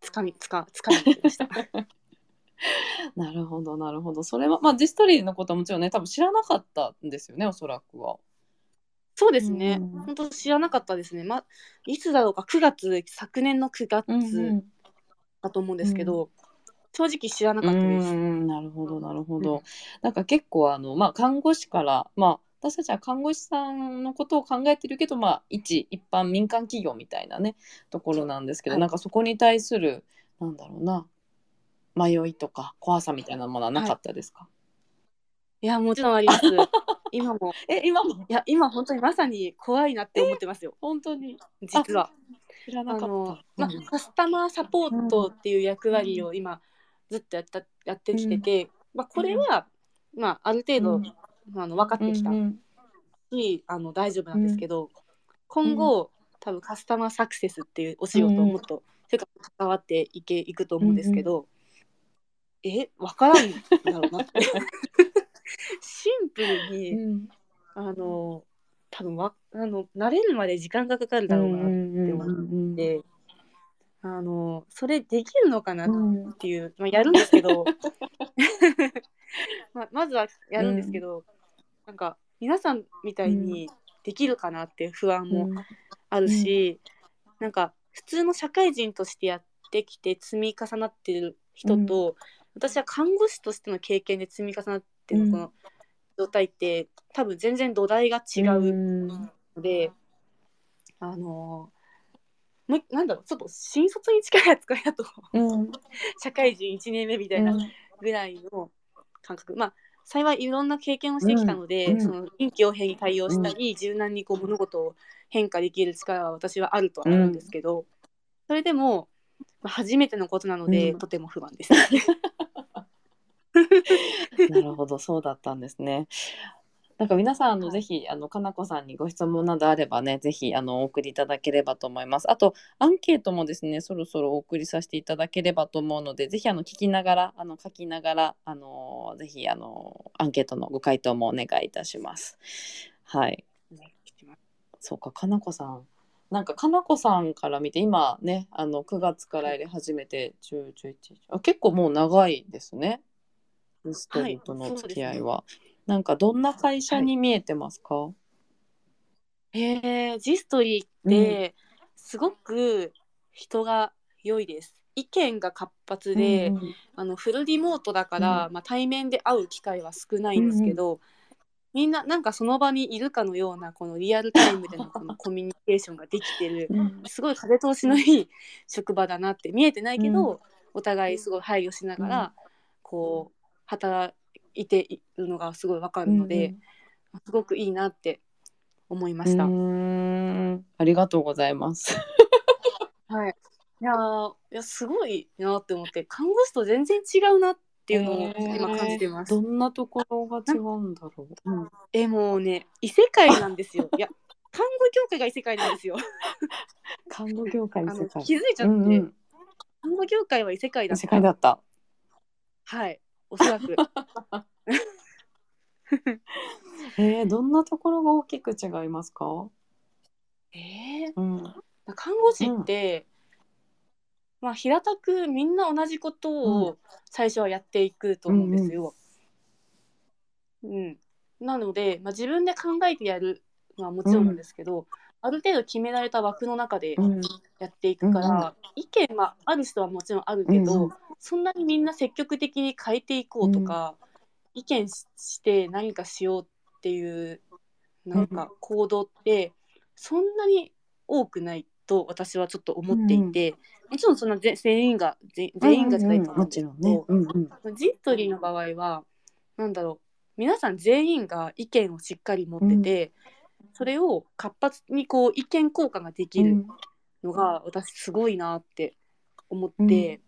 つかみつかつかみました。なるほどなるほど。それはまあジストリーのことはもちろんね多分知らなかったんですよねおそらくは。そうですね、うん本当知らなかったですね。まいつだろうか。9月昨年の9うん月だと思うんですけど、正直知らなかったです、うんなるほどなるほど。なんか結構あのまあ看護師からまあ私たちは看護師さんのことを考えてるけどまあ一一般民間企業みたいなねところなんですけど、はい。なんかそこに対するなんだろうな迷いとか怖さみたいなものはなかったですか？い。やもちろんあります。今も。え今も？いや今本当にまさに怖いなって思ってますよ。本当に。実は。知らなかった。まあ、カスタマーサポートっていう役割を今ずっとやったやってきてて、まあ、これは、まあ、ある程度、うん。あの分かってきたうんし、あの大丈夫なんですけど、今後多分カスタマーサクセスっていうお仕事をもっと、それから関わっていけいくと思うんですけど、え分からんだろうなって。シンプルに、うん。あの多分わあの慣れるまで時間がかかるだろうなって思って、あのそれできるのかなっていう、まあ、やるんですけど。まあまずはやるんですけど、なんか皆さんみたいにできるかなっていう不安もあるし、なんか普通の社会人としてやってきて積み重なってる人と、私は看護師としての経験で積み重なってるうん。この状態って多分全然土台が違うので、あのもうなんだろうちょっと新卒に近い扱いだと。うん。社会人1年目みたいなぐらいの感覚、まあ幸いいろんな経験をしてきたので、うん。うんその臨機応変に対応したり、柔軟にこう物事を変化できる力は私はあるとは思うんですけど、それでも、まあ初めてのことなので、うん。とても不安です。なるほど、そうだったんですね。なんか皆さん、あの、はいぜひ、あの、かなこさんにご質問などあればね、ぜひ、あの、お送りいただければと思います。あと、アンケートもですね、そろそろお送りさせていただければと思うので、ぜひ、あの、聞きながら、あの、書きながら、あの、ぜひ、あの、アンケートのご回答もお願いいたします。はい。そうか、かなこさん。なんか、かなこさんから見て、今ね、あの、9月からやり始めて、10、11、あ、結構もう長いですね。ミステリーとの付き合いは。なんか、どんな会社に見えてますか、えー、ジストリーってすごく人が良いです。意見が活発で、うんうん。あのフルリモートだから、まあ、対面で会う機会は少ないんですけど、みんななんかその場にいるかのようなこのリアルタイムでのこの コミュニケーションができてるうん。すごい風通しのいい職場だなって見えてないけど、お互いすごい配慮しながら、こう働いているのがすごいわかるので、すごくいいなって思いました。うんうんありがとうございます。はい。いやーいやすごいなって思って看護師と全然違うなっていうのを今感じてます。どんなところが違うんだろう。うんえもうね異世界なんですよ。いや看護業界が異世界なんですよ。看護業界あの世界。気づいちゃって、うんうん看護業界は異世界だっ世た。界だった。はい。おそらく。えー、どんなところが大きく違いますか？えー、うん。看護師って、まあ平たくみんな同じことを最初はやっていくと思うんですよ。うんなので、まあ、自分で考えてやるのはもちろんなんですけど、ある程度決められた枠の中でうん。やっていくから、うんうん。意見はある人はもちろんあるけど、うんうん。そんなにみんな積極的に変えていこうとか、意見しして何かしようっていうなんか行動ってそんなに多くないと私はちょっと思っていて、もちろんそんなぜ全員がぜ全員がじゃないと思うもんですけちろんねど。うんうん。ジットリーの場合はなんだろう皆さん全員が意見をしっかり持ってて、それを活発にこう意見交換ができるのが私すごいなって思って、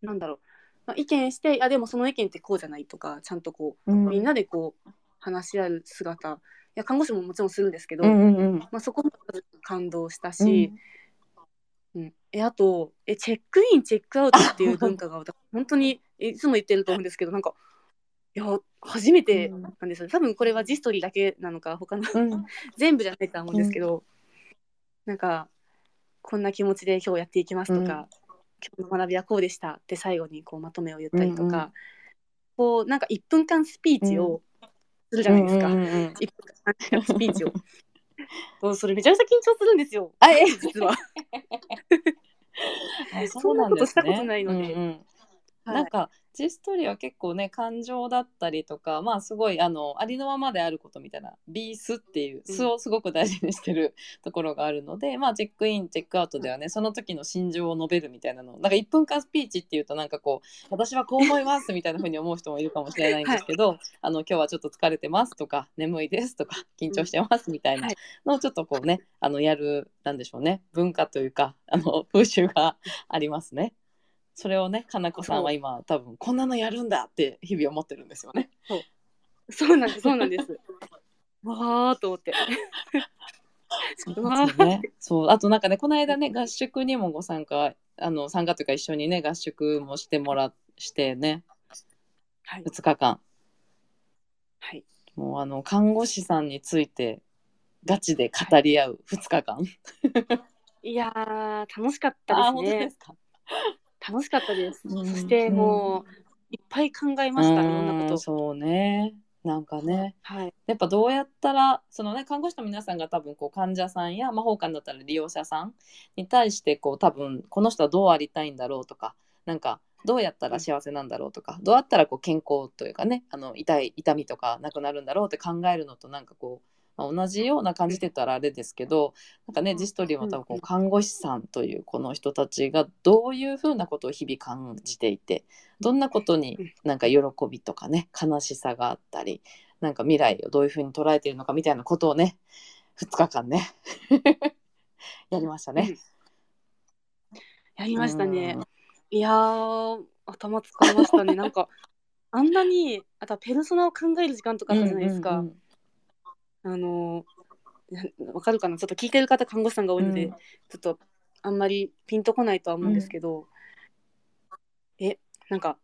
なんだろう、まあ、意見していやでもその意見ってこうじゃないとかちゃんとこううん。みんなでこう話し合う姿。いや看護師ももちろんするんですけど、うんうんうん。まあ、そこも感動したし、うん。えあとえチェックインチェックアウトっていう文化が私本当にえいつも言ってると思うんですけどなんかいや初めてなんですよ。多分これはジストリーだけなのか他のうん。全部じゃないとは思うんですけど、なんかこんな気持ちで今日やっていきますとか、今日の学びはこうでしたって最後にこうまとめを言ったりとか、うんうん。こうなんか1分間スピーチをするじゃないですか、うんうんうん1分間スピーチを。もうそれめちゃくちゃ緊張するんですよ。あえ？実は。あそんなことしたことないので。うんうん。はい。なんかジストリは結構ね感情だったりとかまあすごいあのありのままであることみたいなビースっていううん。素をすごく大事にしてるところがあるので、まあチェックインチェックアウトではね。その時の心情を述べるみたいなの。なんか1分間スピーチっていうとなんかこう私はこう思いますみたいな風に思う人もいるかもしれないんですけど、あの今日はちょっと疲れてますとか眠いですとか緊張してますみたいなはい。のをちょっとこうねあのやるなんでしょうね。文化というかあの風習がありますね。それをね、かなこさんは今多分こんなのやるんだって日々思ってるんですよね。そうなんです、そうなんです。わーと思って。そうですよね。そう、あとなんかね、この間ね、合宿にもご参加、あの参加というか一緒にね、合宿もしてもらしてね、はい。2日間、はい。もうあの看護師さんについてガチで語り合う2日間。いやー、楽しかったですね本当です。か？楽しかったです。うんそしてもう、いっぱい考えました、いろんなこと。うんそうね。なんかね、はい。やっぱどうやったらそのね看護師の皆さんが多分こう患者さんや魔法官だったら利用者さんに対してこう多分この人はどうありたいんだろうとかなんかどうやったら幸せなんだろうとかどうやったらこう健康というかねあの痛い痛みとかなくなるんだろうって考えるのとなんかこうまあ、同じような感じで言ったらあれですけどなんかねジストリーは多分こう看護師さんというこの人たちがどういうふうなことを日々感じていてどんなことになんか喜びとかね悲しさがあったりなんか未来をどういうふうに捉えているのかみたいなことをね2日間ね やりましたね。やりましたね。いやー頭使いましたね。なんかあんなにあとはペルソナを考える時間とかあったじゃないですか。うんうんあのなわかるかな？ちょっと聞いてる方看護師さんが多いので、うん。ちょっとあんまりピンとこないとは思うんですけど、えなんか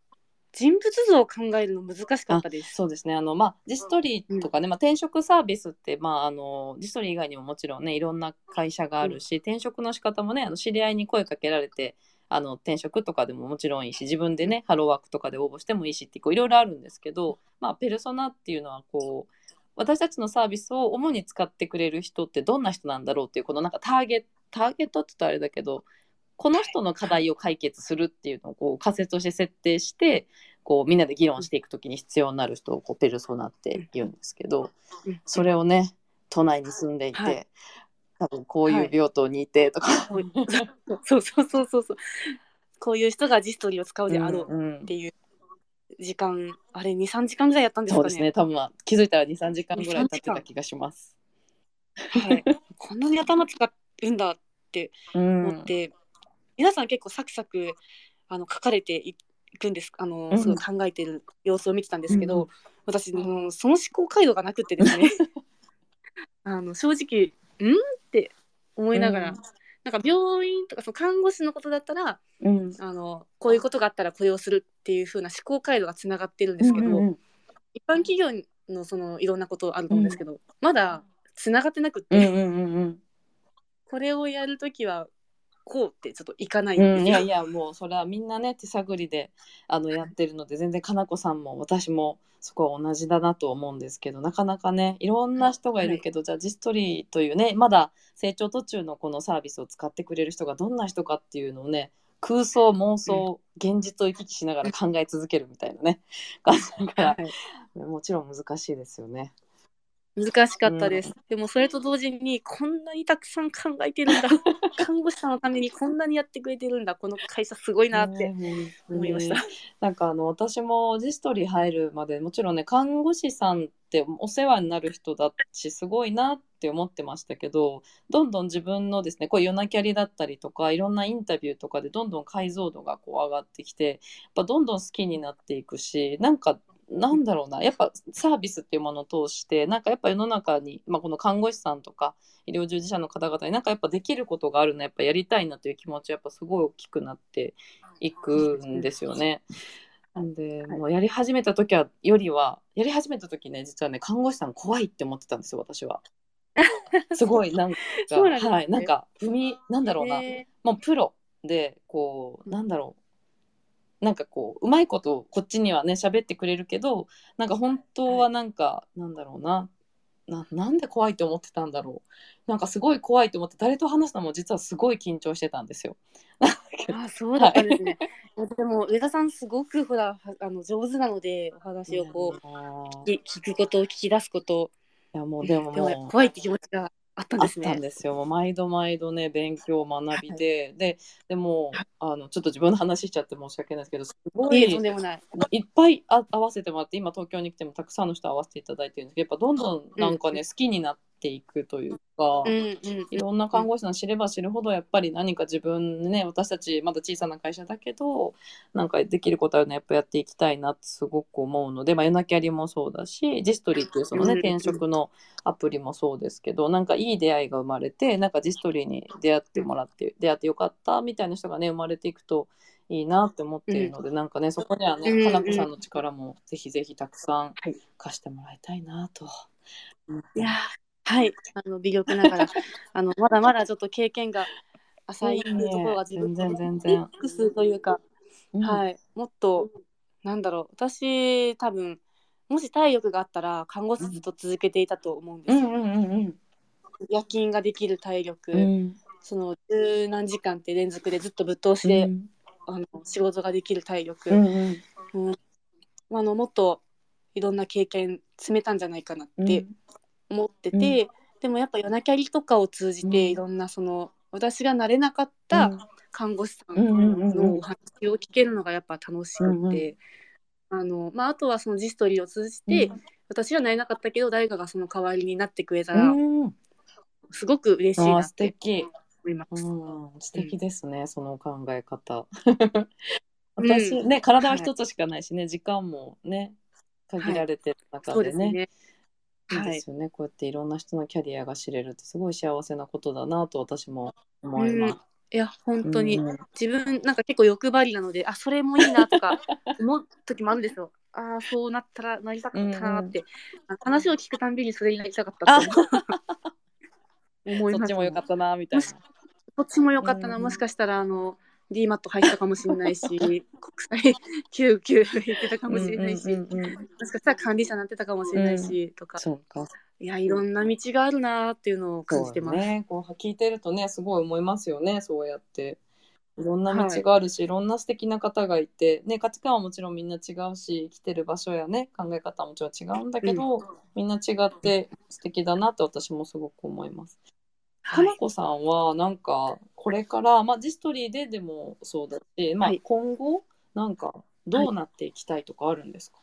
人物像を考えるの難しかったです。そうですね。あの、まあ、ジストリーとかね、まあ、転職サービスって、まあ、あのジストリー以外にももちろんねいろんな会社があるし、転職の仕方もねあの知り合いに声かけられてあの転職とかでももちろんいいし自分でねハローワークとかで応募してもいいしってこういろいろあるんですけど、まあ、ペルソナっていうのはこう私たちのサービスを主に使ってくれる人ってどんな人なんだろうっていうこのなんかターゲターゲットって言ったらあれだけどこの人の課題を解決するっていうのをこう仮説として設定してこうみんなで議論していくときに必要になる人をこうペルソナって言うんですけどうんそれをね都内に住んでいて、はい。多分こういう病棟にいてとか、そうそうそうそうそう。こういう人がジストリーを使うであろううんっていう時間、あれ23時間ぐらいやったんですかね？そうですね。多分まあ気づいたら23時間ぐらい経ってた気がします。はい、こんなに頭使うんだってうん思って、皆さん結構サクサクあの書かれていくんですあの、うん。すごい考えてる様子を見てたんですけど、うん私もうその思考回路がなくってですねあの正直「ん?」って思いながら、うんなんか病院とかその看護師のことだったらうん。あのこういうことがあったらこれをするっていう風な思考回路がつながってるんですけど、うんうん一般企業のそのいろんなことあると思うんですけど、まだつながってなくって、うんうんうんうん。これをやるときはこうってちょっといかないんですよ。うん、いやいやもうそれはみんなね手探りであのやってるので全然かなこさんも私もそこは同じだなと思うんですけどなかなかねいろんな人がいるけど、じゃあジストリーというねまだ成長途中のこのサービスを使ってくれる人がどんな人かっていうのをね空想妄想、現実を行き来しながら考え続けるみたいなね感じだからはいもちろん難しいですよね。難しかったです、でもそれと同時にこんなにたくさん考えてるんだ。看護師さんのためにこんなにやってくれてるんだ。この会社すごいなってね思いました。なんかあの私もジストリー入るまでもちろんね看護師さんってお世話になる人だしすごいなって思ってましたけどどんどん自分のですねこういう夜なキャリだったりとかいろんなインタビューとかでどんどん解像度がこう上がってきてやっぱどんどん好きになっていくしなんかなんだろうな。やっぱサービスっていうものを通してなんかやっぱ世の中に、まあ、この看護師さんとか医療従事者の方々になんかやっぱできることがあるのやっぱやりたいなという気持ちはやっぱすごい大きくなっていくんですよね。なんで、はい。もうやり始めた時はよりはやり始めた時ね実はね看護師さん怖いって思ってたんですよ私は。すごいなんか ね。はいなんか踏みなんだろうな、へもうプロでこうなんだろうなんかこううまいことこっちにはね喋ってくれるけどなんか本当はなんか、なんだろうな。ななんで怖いと思ってたんだろう。なんかすごい怖いと思って誰と話すのも実はすごい緊張してたんですよ。あそうだったんですね、でも上田さんすごくほらはあの上手なのでお話をこうう。聞き聞くこと聞き出すこと。いやもうでもでもう。も怖いって気持ちがあったんあっですね。たんですよ。もう毎度毎度ね勉強学びで、ででもあのちょっと自分の話しちゃって申し訳ないですけどすごいいえとんでもない。いっぱいあ合わせてもらって今東京に来てもたくさんの人合わせていただいてるんですけどやっぱどんどんなんかね、うん好きになっていくというか。うんうんいろんな看護師さん知れば知るほどやっぱり何か自分ね私たちまだ小さな会社だけどなんかできることあるのやっぱやっていきたいなってすごく思うので、まあ、夜なきゃりもそうだしジストリーっていうそのねうん転職のアプリもそうですけどなんかいい出会いが生まれてなんかジストリーに出会ってもらって出会ってよかったみたいな人がね生まれていくといいなって思っているので、なんかねそこにはねうんかなこさんの力もぜひぜひたくさんはい貸してもらいたいなと。いやーはい。あの微力ながら あのまだまだちょっと経験が浅いっていうところが自分全然全然。X というか、うん。はい。もっとなんだろう私多分もし体力があったら看護師ずっと続けていたと思うんですよ、うんうんうんうん夜勤ができる体力、うん。その十何時間って連続でずっとぶっ通しで、うん。あの仕事ができる体力、うんうん。うん。あのもっといろんな経験積めたんじゃないかなって思ってて、でもやっぱ夜なキャリとかを通じて、うんいろんなその私がなれなかった看護師さんのお話を聞けるのがやっぱ楽しくて、あのまあ、あとはそのジストリーを通じて、私はなれなかったけど誰かがその代わりになってくれたらうんすごく嬉しいなって敵。思います。うん、素敵ですね、その考え方。うん私、ね、体は一つしかないしね、時間もね、限られてる中そうでね。ですね。いいはい。ですよね、こうやっていろんな人のキャリアが知れるってすごい幸せなことだなと私も思います。いや本当に、うん。自分なんか結構欲張りなのであそれもいいなとか思う時もあるんですよ。ああそうなったらなりたかったなって、あ話を聞くたんびにそれになりたかったって思 いますそっちもよかったなみたいな。こっちもよかったな、うん。もしかしたらあの D マット入ったかもしれないし 国際救急行ってたかもしれないし、うんうんうんうんもしかしたら管理者になってたかもしれないし、とか。そうか。いやいろんな道があるなっていうのを感じてます。ね、こう聞いてるとねすごい思いますよねそうやって。い。ろんな道があるし、い、ろんな素敵な方がいて、ね、価値観はもちろんみんな違うし生きてる場所やね考え方はもちろん違うんだけど、みんな違って素敵だなって私もすごく思います。かはい。なこさんはなんかこれから、まあ、ジストリーででもそうだし、まあはい、今後なんかどうなっていきたいとかあるんですか、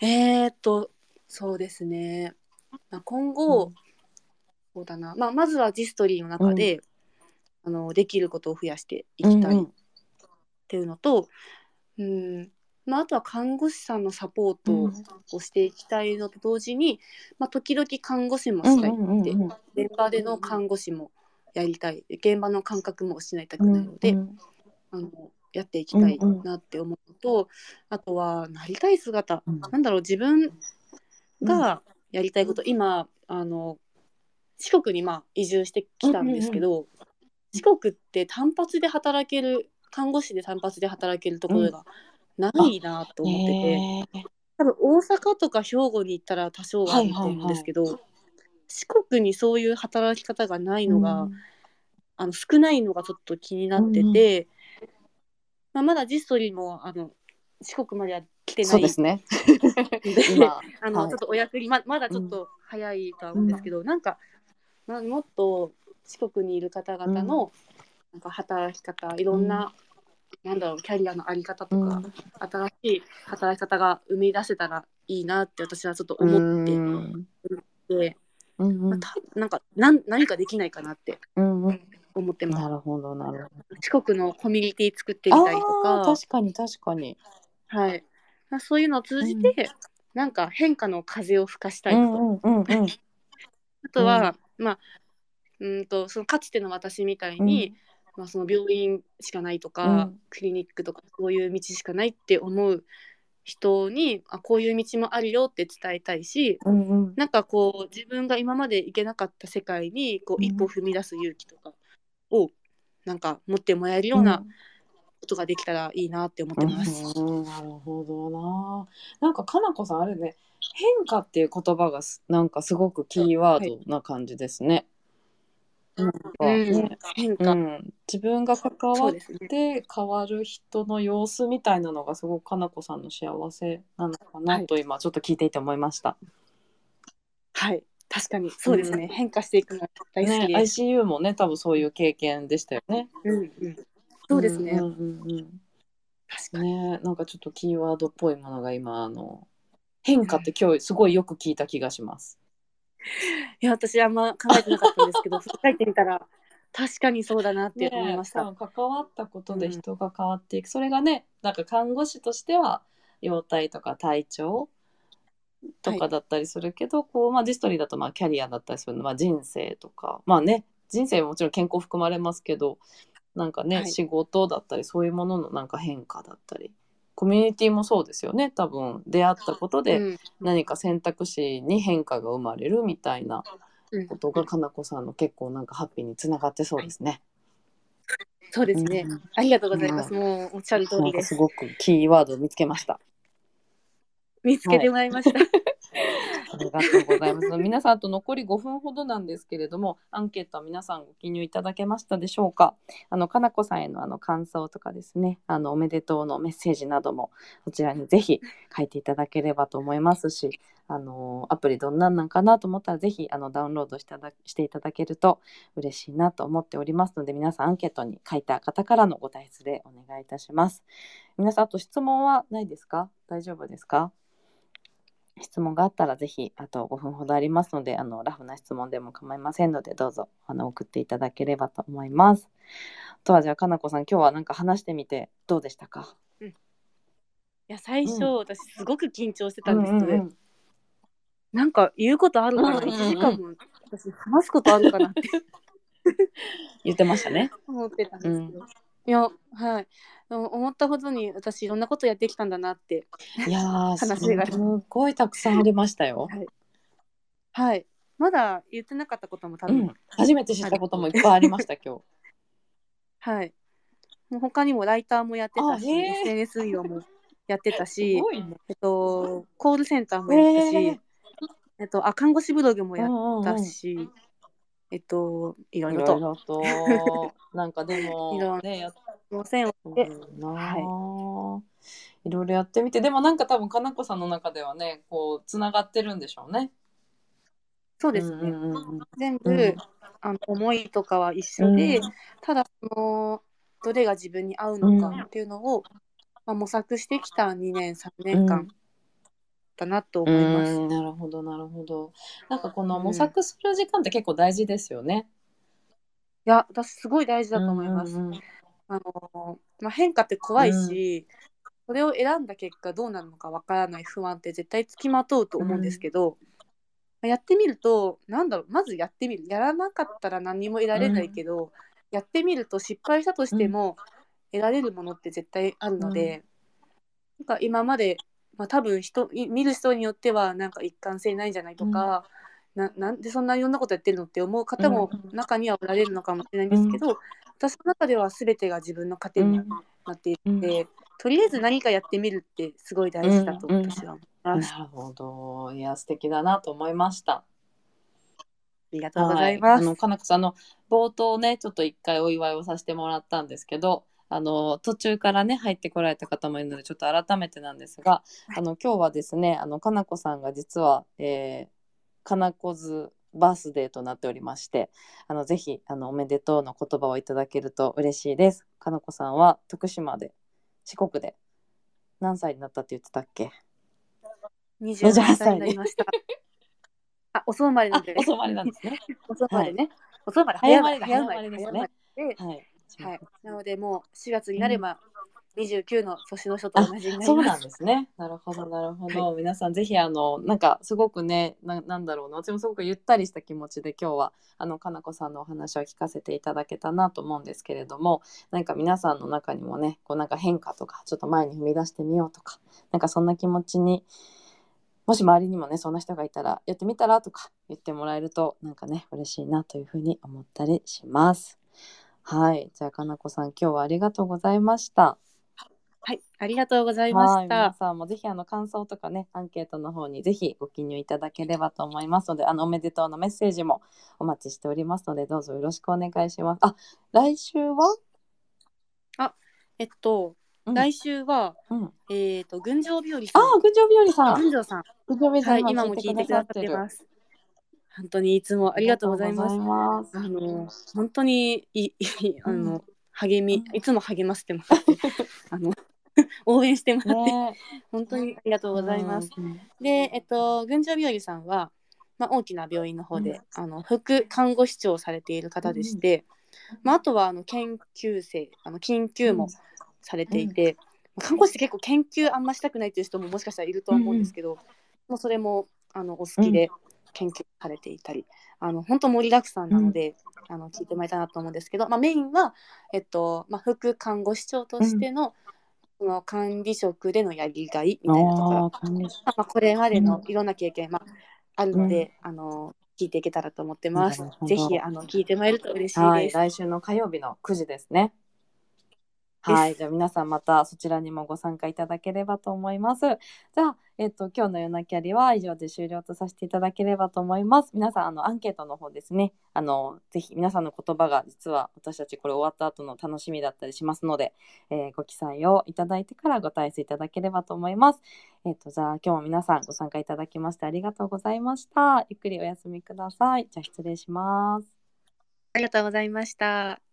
えー、っとそうですね、まあ、今後、うん。そうだな、まあ、まずはジストリーの中で、あのできることを増やしていきたいっうん。ていうのと、うんまあ、あとは看護師さんのサポートうん。をしていきたいのと同時に、まあ、時々看護師もしたいって、現場での看護師もやりたい。現場の感覚も失いたくないので、うんあのやっていきたいなって思うのと、あとはなりたい姿。うん。なんだろう自分がやりたいこと、今あの四国にまあ移住してきたんですけど、四国って単発で働ける看護師で単発で働けるところがないなと思ってて、多分大阪とか兵庫に行ったら多少はあると思うんですけど、四国にそういう働き方がないのが、あの少ないのがちょっと気になってて、まあ、まだジストリーもあの四国までは来てないそうですね。あの、はい。ちょっとお役にままだちょっと早いとは思うんですけど、なんか、まあ、もっと四国にいる方々の、なんか働き方いろんな、なんだろうキャリアのあり方とか、新しい働き方が生み出せたらいいなって私はちょっと思ってうん。て、うんうん。まあ、たなんかなん何かできないかなってうんうん。思ってます。なるほどなるほど。四国のコミュニティ作ってみたりとか。確かに確かに。はい、まあ、そういうのを通じて、なんか変化の風を吹かしたいなと、うんうんうんうん。あとは、まあうんとそのかつての私みたいに、まあ、その病院しかないとか、うんクリニックとかそういう道しかないって思う人にあこういう道もあるよって伝えたいしうんうんなんかこう自分が今まで行けなかった世界にこううん一歩踏み出す勇気とかをなんか持ってもらえるようなことができたらいいなって思ってます。うんなるほどな。なんかかなこさんあれね変化っていう言葉がすなんかすごくキーワードな感じですね。なんかうんね変化、うん、自分が関わっ。て変わる人の様子みたいなのがすごくかなこさんの幸せなのかなと今ちょっと聞いていて思いました。はい確かにそうですね、うん変化していくのが大好ねきです。ICU もね多分そういう経験でしたよね。うんうん、そうですね、うんうんうんうん確かに。ねなんかちょっとキーワードっぽいものが今あの変化って今日すごいよく聞いた気がします。いや私あんま考えてなかったんですけど 振り返ってみたら確かにそうだなって思いました。ね関わったことで人が変わっていく、それがねなんか看護師としては容体とか体調とかだったりするけど、こうまあ、ディストリーだとまあキャリアだったりするの、まあ、人生とか。まあね人生ももちろん健康含まれますけどなんかね、はい。仕事だったりそういうもののなんか変化だったりコミュニティもそうですよね多分出会ったことでうん何か選択肢に変化が生まれるみたいなうんことがかなこさんの結構なんかハッピーにつながってそうですね。そうですね、うんありがとうございます。もうおっしゃる通りです。すごくキーワードを見つけました。見つけてもらいました。ありがとうございます。皆さんあと残り5分ほどなんですけれども、アンケートは皆さんご記入いただけましたでしょうか？あのかなこさんへのあの感想とかですね、あのおめでとうのメッセージなどもこちらにぜひ書いていただければと思いますし、あのアプリどんなんなんかなと思ったらぜひあのダウンロードしてしていただけると嬉しいなと思っておりますので、皆さんアンケートに書いた方からのご対出でお願いいたします。皆さんあと質問はないですか？大丈夫ですか？質問があったらぜひあと5分ほどありますのであのラフな質問でも構いませんのでどうぞあの送っていただければと思います。あとはじゃあかなこさん今日はなんか話してみてどうでしたか？いや最初、うん。私すごく緊張してたんです、うんうんうん。なんか言うことあるかな、うんうんうん1時間も私話すことあるかなって。言ってましたね。思ってたんですけど、いやはい。思ったほどに私いろんなことやってきたんだなっていやー 話が。すごいたくさんありましたよ。はい。まだ言ってなかったことも多分、うん、初めて知ったこともいっぱいありました今日。はい。もう他にもライターもやってたし SNS 運用もやってたすしね。えっとコールセンターもやったし、えっとあ看護師ブログもやっうんうんうん。たし、えっといろいろと。いろと。なんかでもいろいろねやっ路線をて。でるな。あ、い、ろいろやってみて。でもなんか多分かなこさんの中ではねこうつながってるんでしょうね。そうですね、うんうんうん全部、うん。あの思いとかは一緒で、うん。ただそのどれが自分に合うのかっていうのを、まあ、模索してきた2年3年間だなと思います。うんなるほどなるほど。なんかこの模索する時間って結構大事ですよね。いや私すごい大事だと思います。うんうんうんあのまあ、変化って怖いし、それを選んだ結果どうなるのかわからない不安って絶対つきまとうと思うんですけど、やってみるとなんだろうまずやってみるやらなかったら何も得られないけど、やってみると失敗したとしても得られるものって絶対あるので、なんか今まで、まあ、多分人い見る人によってはなんか一貫性ないんじゃないとか、ななんでそんないろんなことやってるのって思う方もうん中にはおられるのかもしれないんですけど、私の中では全てが自分の糧になっていて、うんとりあえず何かやってみるってすごい大事だとうんうん私は思います。なるほど。いや素敵だなと思いました。ありがとうございます。はあのかなこさんあの冒頭ねちょっと一回お祝いをさせてもらったんですけどあの途中からね入ってこられた方もいるのでちょっと改めてなんですがあの今日はですねあのかなこさんが実は、えー、かなこずバースデーとなっておりましてあのぜひあのおめでとうの言葉をいただけると嬉しいです。かなこさんは徳島で四国で何歳になったって言ってたっけ？28歳になりました。あ、遅生まれなんで、あお泊まりなんですね。遅生まれね。遅生まれ、早生まれだ早生まれですねではい。はい。なので、もう4月になれば、29の年の人と同じになりそうなんます。ですね。なるほど、なるほど。皆さんぜひあのなんかすごくねな、なんだろうな、私もすごくゆったりした気持ちで今日はあのかなこさんのお話を聞かせていただけたなと思うんですけれども、なんか皆さんの中にもね、こうなんか変化とかちょっと前に踏み出してみようとか、なんかそんな気持ちに。もし周りにもねそんな人がいたらやってみたらとか言ってもらえるとなんかね嬉しいなというふうに思ったりします。はい、じゃあかなこさん今日はありがとうございました。はい。ありがとうございましはい、皆た。さんもぜひあの感想とかねアンケートの方にぜひご記入いただければと思いますのであのおめでとうのメッセージもお待ちしておりますのでどうぞよろしくお願いします。あ来週は、えっと、うん来週は、うん、えっと、群青日和さん。ああ群青日和さん群青さん。群青日和さん、はい。今も聞いてくださってます。本当にいつもありがとうございます。あの、本当にいい、あの、励み、いつも励ませてもらって、あの、応援してもらって、ね。本当にありがとうございます。うん。で、えっと、群青日和さんは、まあ、大きな病院の方で、あの副看護師長をされている方でして、まあ、あとはあの研究生あの研究もされていて、看護師って結構研究あんましたくないっていう人ももしかしたらいるとは思うんですけど、もうそれもあのお好きで研究されていたり、あの本当盛りだくさんなので、あの聞いてもらいたいなと思うんですけど、まあ、メインは、えっとまあ、副看護師長としての,、その管理職でのやりがいみたいなところ。あー管理職。まあ、これまでのいろんな経験、まあ、あるので、あの聞いていけたらと思ってます。ぜひあの聞いてもらえると嬉しいはいです。来週の火曜日の9時ですね。はい、じゃあ皆さんまたそちらにもご参加いただければと思います。じゃあ、えっと、今日の夜なキャリは以上で終了とさせていただければと思います。皆さん、あの、アンケートの方ですね、あの、ぜひ皆さんの言葉が実は私たちこれ終わった後の楽しみだったりしますので、えーご記載をいただいてからご退出いただければと思います。えっと、じゃあ今日も皆さんご参加いただきましてありがとうございました。ゆっくりお休みください。じゃあ失礼します。ありがとうございました。